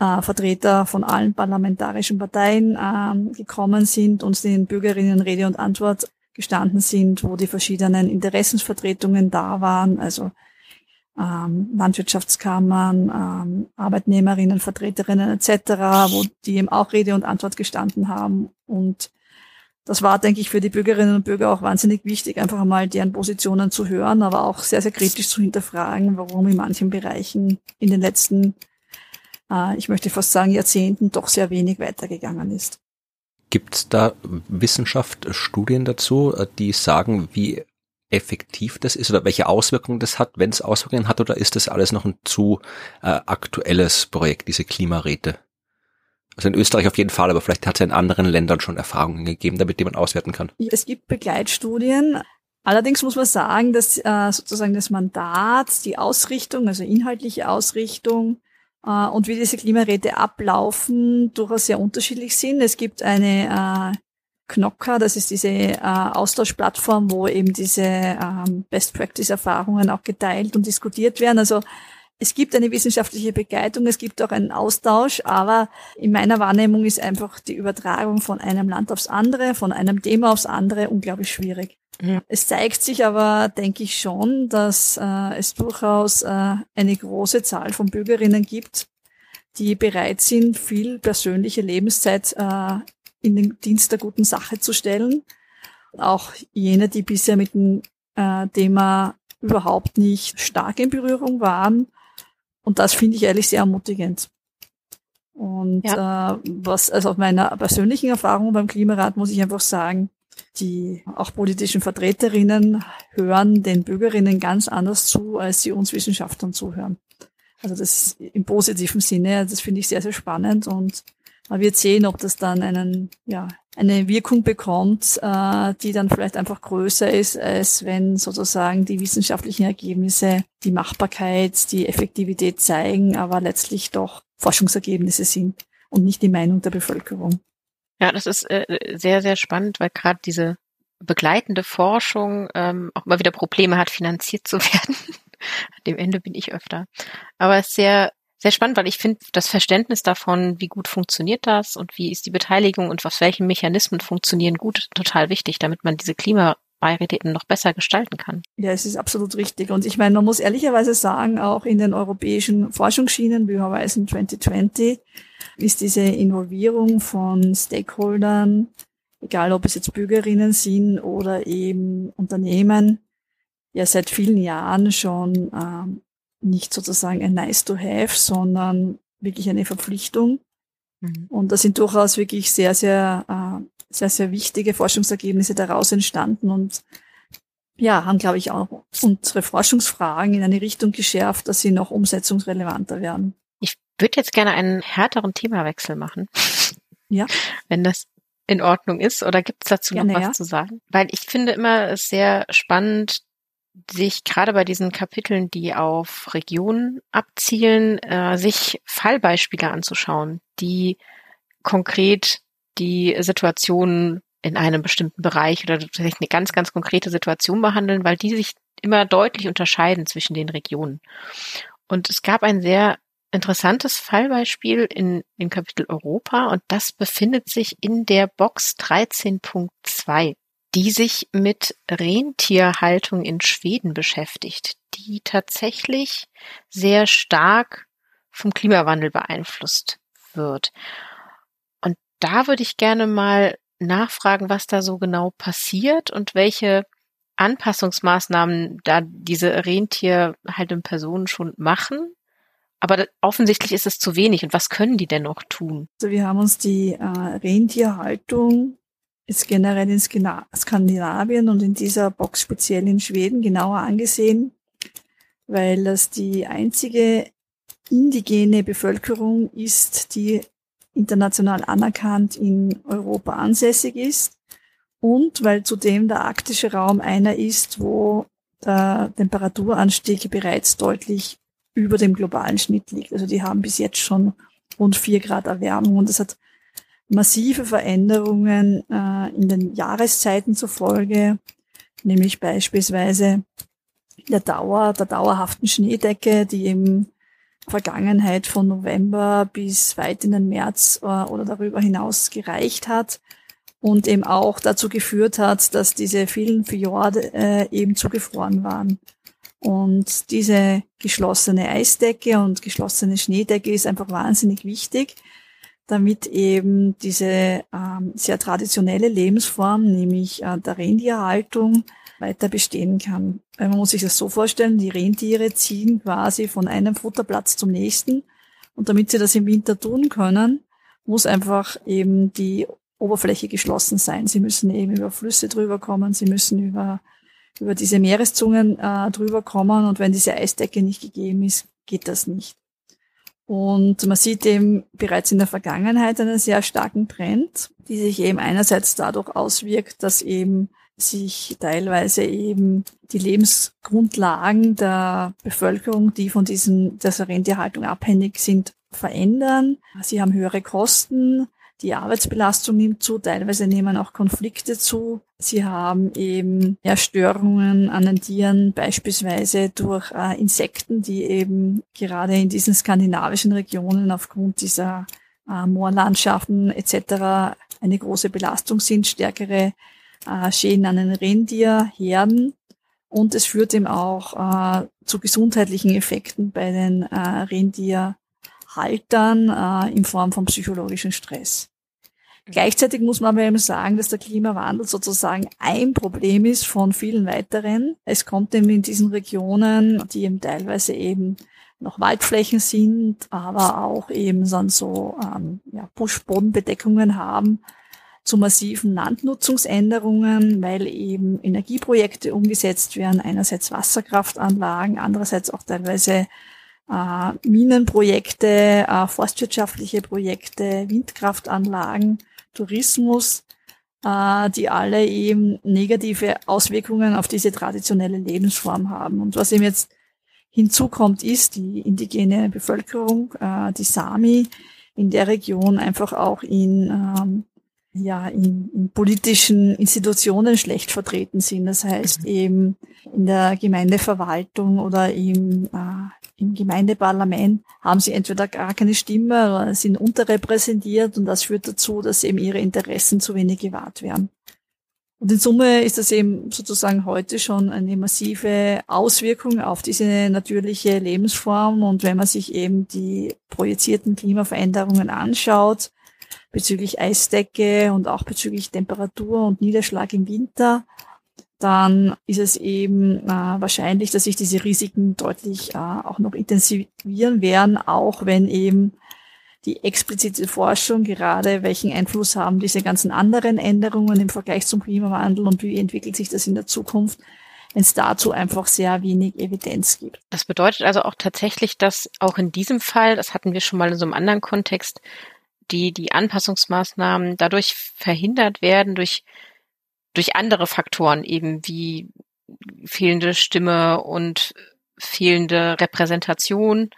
äh, Vertreter von allen parlamentarischen Parteien äh, gekommen sind und den Bürgerinnen Rede und Antwort gestanden sind, wo die verschiedenen Interessensvertretungen da waren. Also ähm, Landwirtschaftskammern, ähm, Arbeitnehmerinnen, Vertreterinnen etc., wo die eben auch Rede und Antwort gestanden haben. Und das war, denke ich, für die Bürgerinnen und Bürger auch wahnsinnig wichtig, einfach einmal deren Positionen zu hören, aber auch sehr, sehr kritisch zu hinterfragen, warum in manchen Bereichen in den letzten äh, ich möchte fast sagen, Jahrzehnten doch sehr wenig weitergegangen ist. Gibt es da Wissenschaft, Studien dazu, äh, die sagen, wie effektiv das ist oder welche Auswirkungen das hat, wenn es Auswirkungen hat, oder ist das alles noch ein zu äh, aktuelles Projekt, diese Klimaräte? Also in Österreich auf jeden Fall, aber vielleicht hat es in anderen Ländern schon Erfahrungen gegeben, damit die man auswerten kann. Es gibt Begleitstudien. Allerdings muss man sagen, dass äh, sozusagen das Mandat, die Ausrichtung, also inhaltliche Ausrichtung äh, und wie diese Klimaräte ablaufen, durchaus sehr unterschiedlich sind. Es gibt eine äh, Knocker, das ist diese äh, Austauschplattform, wo eben diese ähm, Best-Practice-Erfahrungen auch geteilt und diskutiert werden. Also es gibt eine wissenschaftliche Begleitung, es gibt auch einen Austausch, aber in meiner Wahrnehmung ist einfach die Übertragung von einem Land aufs andere, von einem Thema aufs andere unglaublich schwierig. Ja. Es zeigt sich aber, denke ich schon, dass äh, es durchaus äh, eine große Zahl von Bürgerinnen gibt, die bereit sind, viel persönliche Lebenszeit äh, in den Dienst der guten Sache zu stellen. Auch jene, die bisher mit dem äh, Thema überhaupt nicht stark in Berührung waren. Und das finde ich ehrlich sehr ermutigend. Und ja. äh, was also auf meiner persönlichen Erfahrung beim Klimarat muss ich einfach sagen, die auch politischen Vertreterinnen hören den Bürgerinnen ganz anders zu, als sie uns Wissenschaftlern zuhören. Also das im positiven Sinne, das finde ich sehr, sehr spannend und man wird sehen, ob das dann einen, ja, eine Wirkung bekommt, äh, die dann vielleicht einfach größer ist, als wenn sozusagen die wissenschaftlichen Ergebnisse die Machbarkeit, die Effektivität zeigen, aber letztlich doch Forschungsergebnisse sind und nicht die Meinung der Bevölkerung. Ja, das ist äh, sehr, sehr spannend, weil gerade diese begleitende Forschung ähm, auch immer wieder Probleme hat, finanziert zu werden. Dem Ende bin ich öfter. Aber es ist sehr sehr spannend, weil ich finde, das Verständnis davon, wie gut funktioniert das und wie ist die Beteiligung und was welche Mechanismen funktionieren gut, total wichtig, damit man diese Klimabeiräten noch besser gestalten kann. Ja, es ist absolut richtig. Und ich meine, man muss ehrlicherweise sagen, auch in den europäischen Forschungsschienen wie Horizon 2020 ist diese Involvierung von Stakeholdern, egal ob es jetzt Bürgerinnen sind oder eben Unternehmen, ja seit vielen Jahren schon ähm, nicht sozusagen ein Nice to have, sondern wirklich eine Verpflichtung. Mhm. Und da sind durchaus wirklich sehr, sehr, äh, sehr, sehr wichtige Forschungsergebnisse daraus entstanden und ja, haben, glaube ich, auch unsere Forschungsfragen in eine Richtung geschärft, dass sie noch umsetzungsrelevanter werden. Ich würde jetzt gerne einen härteren Themawechsel machen. Ja. Wenn das in Ordnung ist. Oder gibt es dazu gerne, noch was ja. zu sagen? Weil ich finde immer es sehr spannend, sich gerade bei diesen Kapiteln, die auf Regionen abzielen, äh, sich Fallbeispiele anzuschauen, die konkret die Situation in einem bestimmten Bereich oder vielleicht eine ganz, ganz konkrete Situation behandeln, weil die sich immer deutlich unterscheiden zwischen den Regionen. Und es gab ein sehr interessantes Fallbeispiel in, im Kapitel Europa und das befindet sich in der Box 13.2 die sich mit Rentierhaltung in Schweden beschäftigt, die tatsächlich sehr stark vom Klimawandel beeinflusst wird. Und da würde ich gerne mal nachfragen, was da so genau passiert und welche Anpassungsmaßnahmen da diese rentierhaltenden Personen schon machen. Aber offensichtlich ist es zu wenig. Und was können die denn noch tun? Also wir haben uns die äh, Rentierhaltung jetzt generell in Skandinavien und in dieser Box speziell in Schweden genauer angesehen, weil das die einzige indigene Bevölkerung ist, die international anerkannt in Europa ansässig ist und weil zudem der arktische Raum einer ist, wo der Temperaturanstieg bereits deutlich über dem globalen Schnitt liegt. Also die haben bis jetzt schon rund vier Grad Erwärmung und das hat massive Veränderungen äh, in den Jahreszeiten zufolge, nämlich beispielsweise der Dauer, der dauerhaften Schneedecke, die im Vergangenheit von November bis weit in den März äh, oder darüber hinaus gereicht hat und eben auch dazu geführt hat, dass diese vielen Fjorde äh, eben zugefroren waren. Und diese geschlossene Eisdecke und geschlossene Schneedecke ist einfach wahnsinnig wichtig, damit eben diese ähm, sehr traditionelle Lebensform, nämlich äh, der Rentierhaltung, weiter bestehen kann. Man muss sich das so vorstellen, die Rentiere ziehen quasi von einem Futterplatz zum nächsten Und damit sie das im Winter tun können, muss einfach eben die Oberfläche geschlossen sein. Sie müssen eben über Flüsse drüber kommen, sie müssen über, über diese Meereszungen äh, drüber kommen und wenn diese Eisdecke nicht gegeben ist, geht das nicht. Und man sieht eben bereits in der Vergangenheit einen sehr starken Trend, die sich eben einerseits dadurch auswirkt, dass eben sich teilweise eben die Lebensgrundlagen der Bevölkerung, die von diesen, dieser Rentierhaltung abhängig sind, verändern. Sie haben höhere Kosten, die Arbeitsbelastung nimmt zu, teilweise nehmen auch Konflikte zu. Sie haben eben ja, Störungen an den Tieren, beispielsweise durch äh, Insekten, die eben gerade in diesen skandinavischen Regionen aufgrund dieser äh, Moorlandschaften etc. eine große Belastung sind, stärkere äh, Schäden an den Rentierherden. Und es führt eben auch äh, zu gesundheitlichen Effekten bei den äh, Rentier Haltern äh, in Form von psychologischen Stress. Gleichzeitig muss man aber eben sagen, dass der Klimawandel sozusagen ein Problem ist von vielen weiteren. Es kommt eben in diesen Regionen, die eben teilweise eben noch Waldflächen sind, aber auch eben dann so ähm, ja, Buschbodenbedeckungen haben, zu massiven Landnutzungsänderungen, weil eben Energieprojekte umgesetzt werden, einerseits Wasserkraftanlagen, andererseits auch teilweise äh, Minenprojekte, äh, forstwirtschaftliche Projekte, Windkraftanlagen, Tourismus, äh, die alle eben negative Auswirkungen auf diese traditionelle Lebensform haben. Und was eben jetzt hinzukommt, ist die indigene Bevölkerung, äh, die Sami in der Region einfach auch in ähm, ja, in, in politischen Institutionen schlecht vertreten sind. Das heißt eben in der Gemeindeverwaltung oder im, äh, im Gemeindeparlament haben sie entweder gar keine Stimme oder sind unterrepräsentiert und das führt dazu, dass eben ihre Interessen zu wenig gewahrt werden. Und in Summe ist das eben sozusagen heute schon eine massive Auswirkung auf diese natürliche Lebensform. Und wenn man sich eben die projizierten Klimaveränderungen anschaut, bezüglich Eisdecke und auch bezüglich Temperatur und Niederschlag im Winter, dann ist es eben äh, wahrscheinlich, dass sich diese Risiken deutlich äh, auch noch intensivieren werden, auch wenn eben die explizite Forschung gerade, welchen Einfluss haben diese ganzen anderen Änderungen im Vergleich zum Klimawandel und wie entwickelt sich das in der Zukunft, wenn es dazu einfach sehr wenig Evidenz gibt. Das bedeutet also auch tatsächlich, dass auch in diesem Fall, das hatten wir schon mal in so einem anderen Kontext, die, die Anpassungsmaßnahmen dadurch verhindert werden durch, durch andere Faktoren eben wie fehlende Stimme und fehlende Repräsentation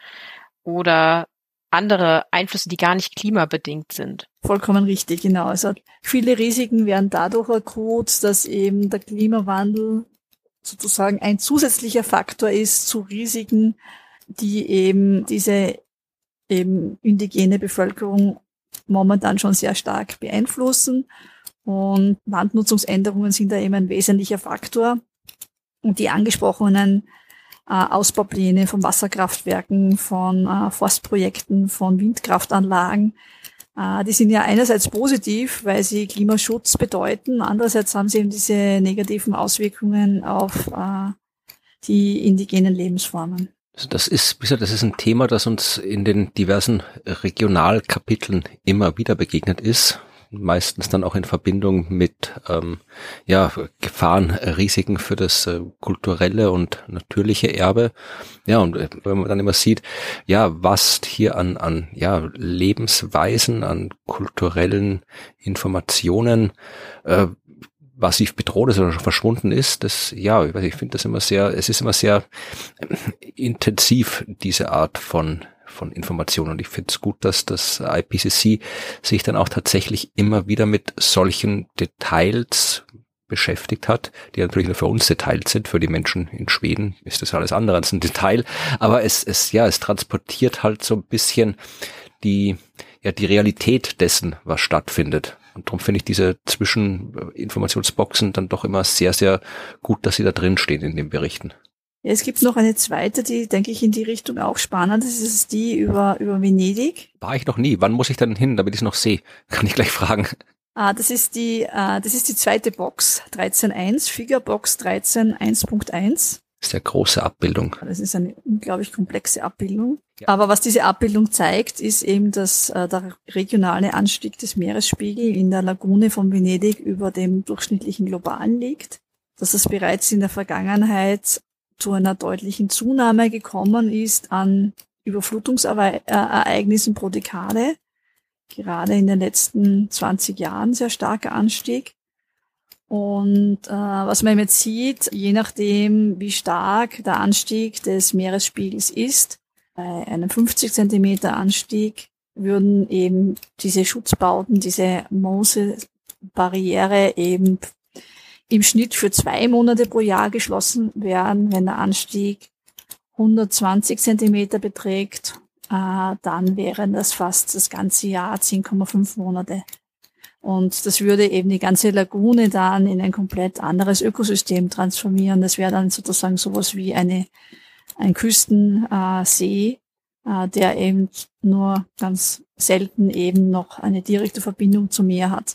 oder andere Einflüsse, die gar nicht klimabedingt sind. Vollkommen richtig, genau. Also viele Risiken werden dadurch akut, dass eben der Klimawandel sozusagen ein zusätzlicher Faktor ist zu Risiken, die eben diese eben indigene Bevölkerung momentan schon sehr stark beeinflussen. Und Landnutzungsänderungen sind da eben ein wesentlicher Faktor. Und die angesprochenen äh, Ausbaupläne von Wasserkraftwerken, von äh, Forstprojekten, von Windkraftanlagen, äh, die sind ja einerseits positiv, weil sie Klimaschutz bedeuten, andererseits haben sie eben diese negativen Auswirkungen auf äh, die indigenen Lebensformen. Das ist, das ist ein Thema, das uns in den diversen Regionalkapiteln immer wieder begegnet ist. Meistens dann auch in Verbindung mit ähm, ja, Gefahren, Risiken für das äh, kulturelle und natürliche Erbe. Ja, und äh, wenn man dann immer sieht, ja, was hier an, an ja, Lebensweisen, an kulturellen Informationen äh, massiv bedroht ist oder schon verschwunden ist, das, ja, ich, ich finde das immer sehr, es ist immer sehr ähm, intensiv, diese Art von, von Informationen. Und ich finde es gut, dass das IPCC sich dann auch tatsächlich immer wieder mit solchen Details beschäftigt hat, die natürlich nur für uns Details sind, für die Menschen in Schweden ist das alles andere als ein Detail, aber es, es, ja, es transportiert halt so ein bisschen die, ja, die Realität dessen, was stattfindet. Und darum finde ich diese Zwischeninformationsboxen dann doch immer sehr, sehr gut, dass sie da drin stehen in den Berichten. Ja, es gibt noch eine zweite, die, denke ich, in die Richtung auch spannend ist. Das ist die über, über Venedig. War ich noch nie. Wann muss ich dann hin, damit ich es noch sehe? Kann ich gleich fragen. Ah, das ist die, äh, das ist die zweite Box, 13.1, Figurebox 13.1.1. Das ist eine große Abbildung. Das ist eine unglaublich komplexe Abbildung. Aber was diese Abbildung zeigt, ist eben, dass äh, der regionale Anstieg des Meeresspiegels in der Lagune von Venedig über dem durchschnittlichen globalen liegt, dass es bereits in der Vergangenheit zu einer deutlichen Zunahme gekommen ist an Überflutungsereignissen pro Dekade, gerade in den letzten 20 Jahren sehr starker Anstieg. Und äh, was man jetzt sieht, je nachdem, wie stark der Anstieg des Meeresspiegels ist, bei einem 50 Zentimeter Anstieg würden eben diese Schutzbauten, diese Mose-Barriere eben im Schnitt für zwei Monate pro Jahr geschlossen werden. Wenn der Anstieg 120 Zentimeter beträgt, äh, dann wären das fast das ganze Jahr 10,5 Monate. Und das würde eben die ganze Lagune dann in ein komplett anderes Ökosystem transformieren. Das wäre dann sozusagen sowas wie eine, ein Küstensee, äh, der eben nur ganz selten eben noch eine direkte Verbindung zum Meer hat.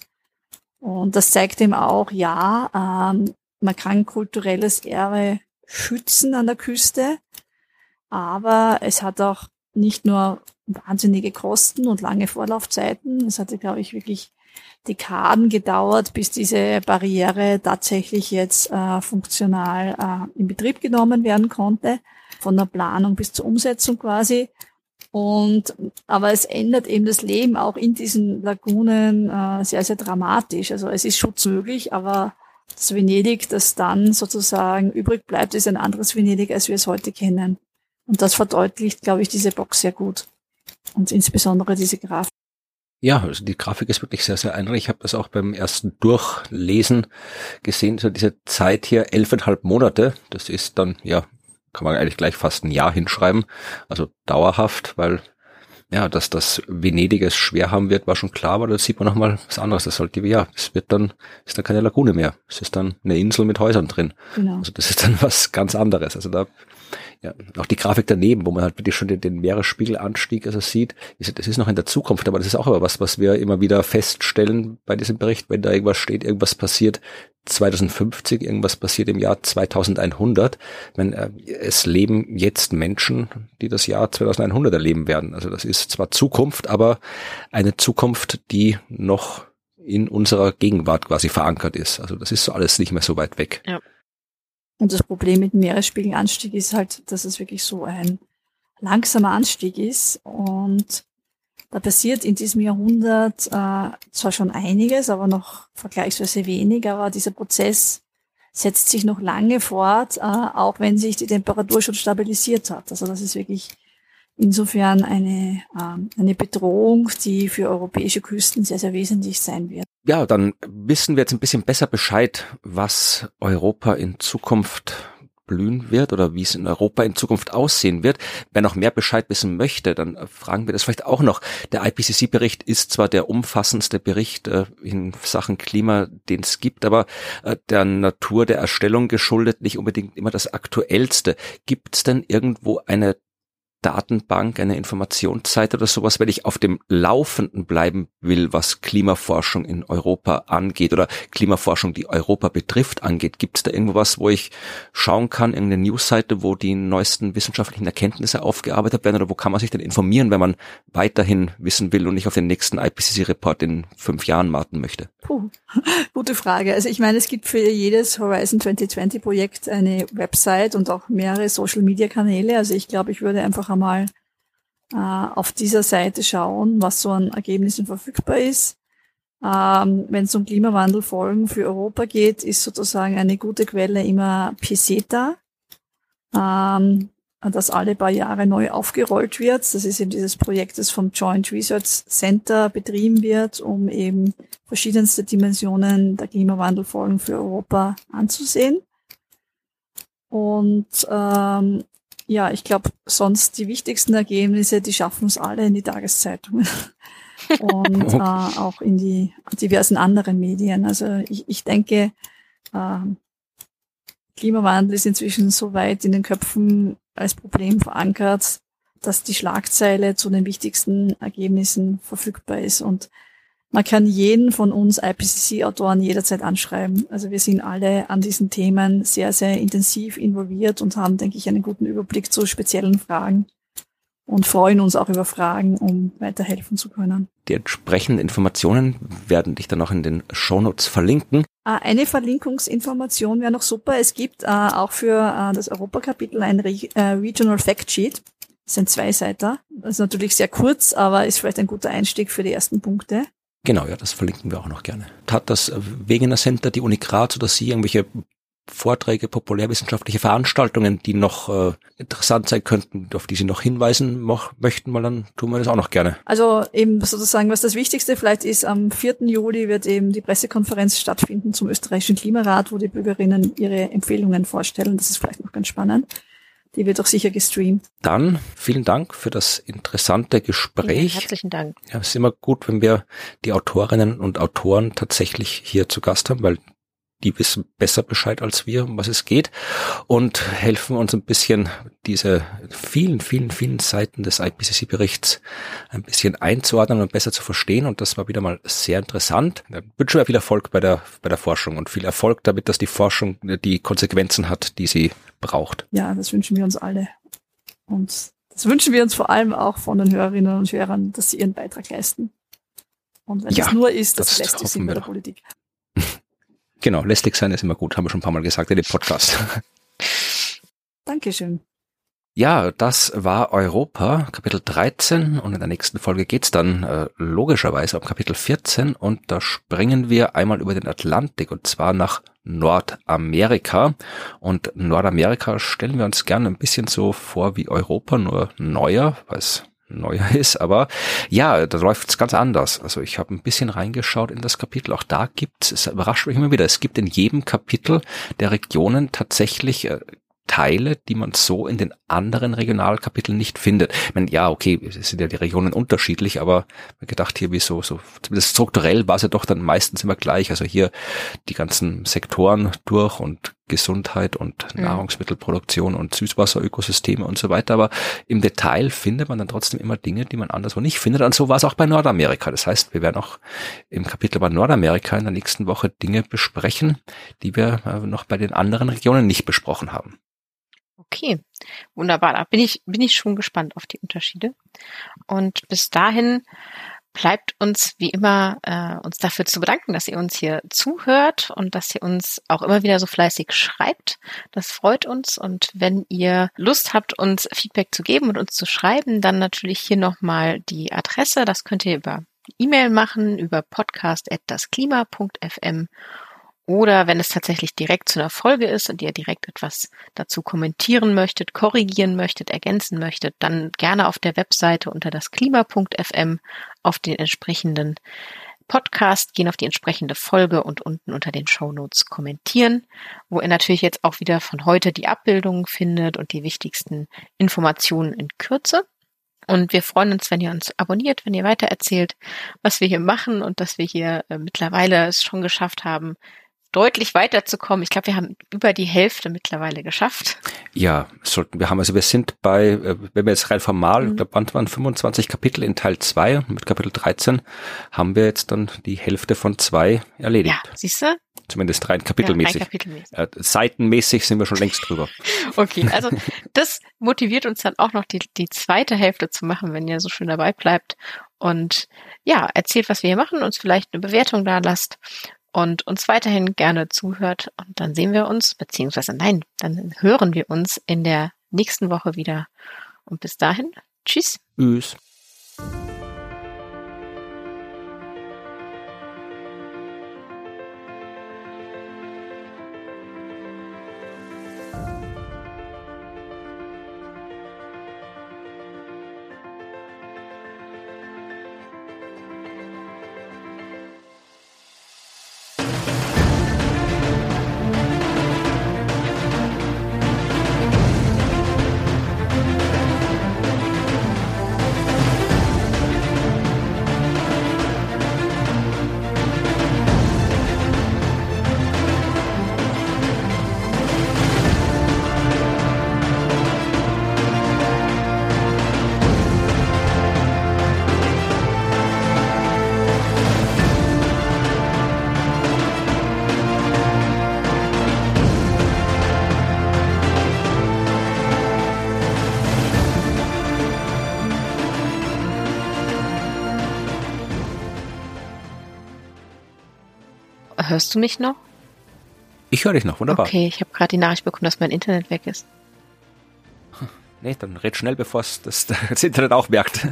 Und das zeigt eben auch, ja, ähm, man kann kulturelles Erbe schützen an der Küste, aber es hat auch nicht nur wahnsinnige Kosten und lange Vorlaufzeiten. Es hatte, glaube ich, wirklich Dekaden gedauert, bis diese Barriere tatsächlich jetzt äh, funktional äh, in Betrieb genommen werden konnte, von der Planung bis zur Umsetzung quasi. Und aber es ändert eben das Leben auch in diesen Lagunen äh, sehr, sehr dramatisch. Also es ist Schutz möglich, aber das Venedig, das dann sozusagen übrig bleibt, ist ein anderes Venedig, als wir es heute kennen. Und das verdeutlicht, glaube ich, diese Box sehr gut. Und insbesondere diese Grafik. Ja, also die Grafik ist wirklich sehr, sehr eindrücklich. Ich habe das auch beim ersten Durchlesen gesehen. So diese Zeit hier, elfeinhalb Monate, das ist dann, ja, kann man eigentlich gleich fast ein Jahr hinschreiben. Also dauerhaft, weil ja, dass das Venedig es schwer haben wird, war schon klar, aber da sieht man nochmal was anderes. Das sollte, ja, es wird dann, ist dann keine Lagune mehr. Es ist dann eine Insel mit Häusern drin. Genau. Also das ist dann was ganz anderes. Also da ja, auch die Grafik daneben, wo man halt wirklich schon den, den Meeresspiegelanstieg also sieht, ist, das ist noch in der Zukunft, aber das ist auch immer was, was wir immer wieder feststellen bei diesem Bericht, wenn da irgendwas steht, irgendwas passiert 2050, irgendwas passiert im Jahr 2100, wenn äh, es leben jetzt Menschen, die das Jahr 2100 erleben werden. Also das ist zwar Zukunft, aber eine Zukunft, die noch in unserer Gegenwart quasi verankert ist. Also das ist so alles nicht mehr so weit weg. Ja. Und das Problem mit Meeresspiegelanstieg ist halt, dass es wirklich so ein langsamer Anstieg ist. Und da passiert in diesem Jahrhundert äh, zwar schon einiges, aber noch vergleichsweise wenig. Aber dieser Prozess setzt sich noch lange fort, äh, auch wenn sich die Temperatur schon stabilisiert hat. Also das ist wirklich insofern eine, äh, eine Bedrohung, die für europäische Küsten sehr, sehr wesentlich sein wird ja, dann wissen wir jetzt ein bisschen besser Bescheid, was Europa in Zukunft blühen wird oder wie es in Europa in Zukunft aussehen wird. Wer noch mehr Bescheid wissen möchte, dann fragen wir das vielleicht auch noch. Der IPCC-Bericht ist zwar der umfassendste Bericht äh, in Sachen Klima, den es gibt, aber äh, der Natur der Erstellung geschuldet nicht unbedingt immer das aktuellste. Gibt es denn irgendwo eine Datenbank, eine Informationsseite oder sowas, wenn ich auf dem Laufenden bleiben will, was Klimaforschung in Europa angeht oder Klimaforschung, die Europa betrifft, angeht? Gibt es da irgendwas, wo ich schauen kann, irgendeine Newsseite, wo die neuesten wissenschaftlichen Erkenntnisse aufgearbeitet werden oder wo kann man sich denn informieren, wenn man weiterhin wissen will und nicht auf den nächsten IPCC-Report in fünf Jahren warten möchte? Puh, gute Frage. Also ich meine, es gibt für jedes Horizon 2020 Projekt eine Website und auch mehrere Social-Media-Kanäle. Also ich glaube, ich würde einfach einfach einmal äh, auf dieser Seite schauen, was so an Ergebnissen verfügbar ist. Ähm, Wenn es um Klimawandelfolgen für Europa geht, ist sozusagen eine gute Quelle immer PESETA, ähm, das alle paar Jahre neu aufgerollt wird. Das ist eben dieses Projekt, das vom Joint Research Center betrieben wird, um eben verschiedenste Dimensionen der Klimawandelfolgen für Europa anzusehen. Und ähm, ja, ich glaube, sonst die wichtigsten Ergebnisse, die schaffen uns alle in die Tageszeitungen und äh, auch in die diversen anderen Medien. Also ich, ich denke, äh, Klimawandel ist inzwischen so weit in den Köpfen als Problem verankert, dass die Schlagzeile zu den wichtigsten Ergebnissen verfügbar ist. Und man kann jeden von uns IPCC-Autoren jederzeit anschreiben. Also wir sind alle an diesen Themen sehr, sehr intensiv involviert und haben, denke ich, einen guten Überblick zu speziellen Fragen. und freuen uns auch über Fragen, um weiterhelfen zu können. Die entsprechenden Informationen werden dich dann auch in den Shownotes verlinken. Äh, eine Verlinkungsinformation wäre noch super. Es gibt äh, auch für äh, das Europakapitel ein Re äh, Regional Fact Sheet. Das sind zwei Seiten. Das ist natürlich sehr kurz, aber ist vielleicht ein guter Einstieg für die ersten Punkte. Genau, ja, das verlinken wir auch noch gerne. Hat das Wegener Center, die Uni Graz oder Sie irgendwelche Vorträge, populärwissenschaftliche Veranstaltungen, die noch äh, interessant sein könnten, auf die Sie noch hinweisen möchten, weil dann tun wir das auch noch gerne. Also eben sozusagen, was das Wichtigste vielleicht ist, am 4. Juli wird eben die Pressekonferenz stattfinden zum österreichischen Klimarat, wo die Bürgerinnen ihre Empfehlungen vorstellen. Das ist vielleicht noch ganz spannend. Die wird auch sicher gestreamt. Dann vielen Dank für das interessante Gespräch. Ja, herzlichen Dank. Ja, es ist immer gut, wenn wir die Autorinnen und Autoren tatsächlich hier zu Gast haben, weil die wissen besser Bescheid als wir, um was es geht und helfen uns ein bisschen diese vielen, vielen, vielen Seiten des IPCC-Berichts ein bisschen einzuordnen und besser zu verstehen. Und das war wieder mal sehr interessant. Ich wünsche mir viel Erfolg bei der, bei der Forschung und viel Erfolg damit, dass die Forschung die Konsequenzen hat, die sie braucht. Ja, das wünschen wir uns alle. Und das wünschen wir uns vor allem auch von den Hörerinnen und Hörern, dass sie ihren Beitrag leisten. Und wenn ja, das nur ist, das, das lässt sich in der Politik. Genau, lästig sein ist immer gut, haben wir schon ein paar Mal gesagt in dem Podcast. Dankeschön. Ja, das war Europa, Kapitel 13 und in der nächsten Folge geht's dann äh, logischerweise um Kapitel 14 und da springen wir einmal über den Atlantik und zwar nach Nordamerika. Und Nordamerika stellen wir uns gerne ein bisschen so vor wie Europa, nur neuer, weil es neuer ist, aber ja, da läuft es ganz anders. Also ich habe ein bisschen reingeschaut in das Kapitel. Auch da gibt es, überrascht mich immer wieder, es gibt in jedem Kapitel der Regionen tatsächlich äh, Teile, die man so in den anderen Regionalkapiteln nicht findet. Ich meine, ja, okay, es sind ja die Regionen unterschiedlich, aber gedacht hier, wieso so, zumindest strukturell war es ja doch dann meistens immer gleich. Also hier die ganzen Sektoren durch und Gesundheit und mhm. Nahrungsmittelproduktion und Süßwasserökosysteme und so weiter. Aber im Detail findet man dann trotzdem immer Dinge, die man anderswo nicht findet. Und so war es auch bei Nordamerika. Das heißt, wir werden auch im Kapitel bei Nordamerika in der nächsten Woche Dinge besprechen, die wir äh, noch bei den anderen Regionen nicht besprochen haben. Okay, wunderbar. Da bin ich, bin ich schon gespannt auf die Unterschiede. Und bis dahin bleibt uns wie immer äh, uns dafür zu bedanken, dass ihr uns hier zuhört und dass ihr uns auch immer wieder so fleißig schreibt. Das freut uns. Und wenn ihr Lust habt, uns Feedback zu geben und uns zu schreiben, dann natürlich hier nochmal die Adresse. Das könnt ihr über E-Mail machen, über podcast.dasklima.fm oder wenn es tatsächlich direkt zu einer Folge ist und ihr direkt etwas dazu kommentieren möchtet, korrigieren möchtet, ergänzen möchtet, dann gerne auf der Webseite unter das Klima.fm auf den entsprechenden Podcast gehen auf die entsprechende Folge und unten unter den Show Notes kommentieren, wo ihr natürlich jetzt auch wieder von heute die Abbildungen findet und die wichtigsten Informationen in Kürze. Und wir freuen uns, wenn ihr uns abonniert, wenn ihr weitererzählt, was wir hier machen und dass wir hier äh, mittlerweile es schon geschafft haben, deutlich weiterzukommen. Ich glaube, wir haben über die Hälfte mittlerweile geschafft. Ja, sollten wir haben. Also wir sind bei, äh, wenn wir jetzt rein formal, mhm. ich glaube, waren 25 Kapitel in Teil 2 mit Kapitel 13 haben wir jetzt dann die Hälfte von zwei erledigt. Ja, siehst du? Zumindest rein kapitelmäßig. Ja, rein kapitelmäßig. Äh, seitenmäßig sind wir schon längst drüber. okay, also das motiviert uns dann auch noch die, die zweite Hälfte zu machen, wenn ihr so schön dabei bleibt und ja, erzählt, was wir hier machen, uns vielleicht eine Bewertung da lasst und uns weiterhin gerne zuhört. Und dann sehen wir uns, beziehungsweise nein, dann hören wir uns in der nächsten Woche wieder. Und bis dahin, tschüss. Tschüss. Hörst du mich noch? Ich höre dich noch, wunderbar. Okay, ich habe gerade die Nachricht bekommen, dass mein Internet weg ist. Nee, dann red schnell, bevor es das, das Internet auch merkt.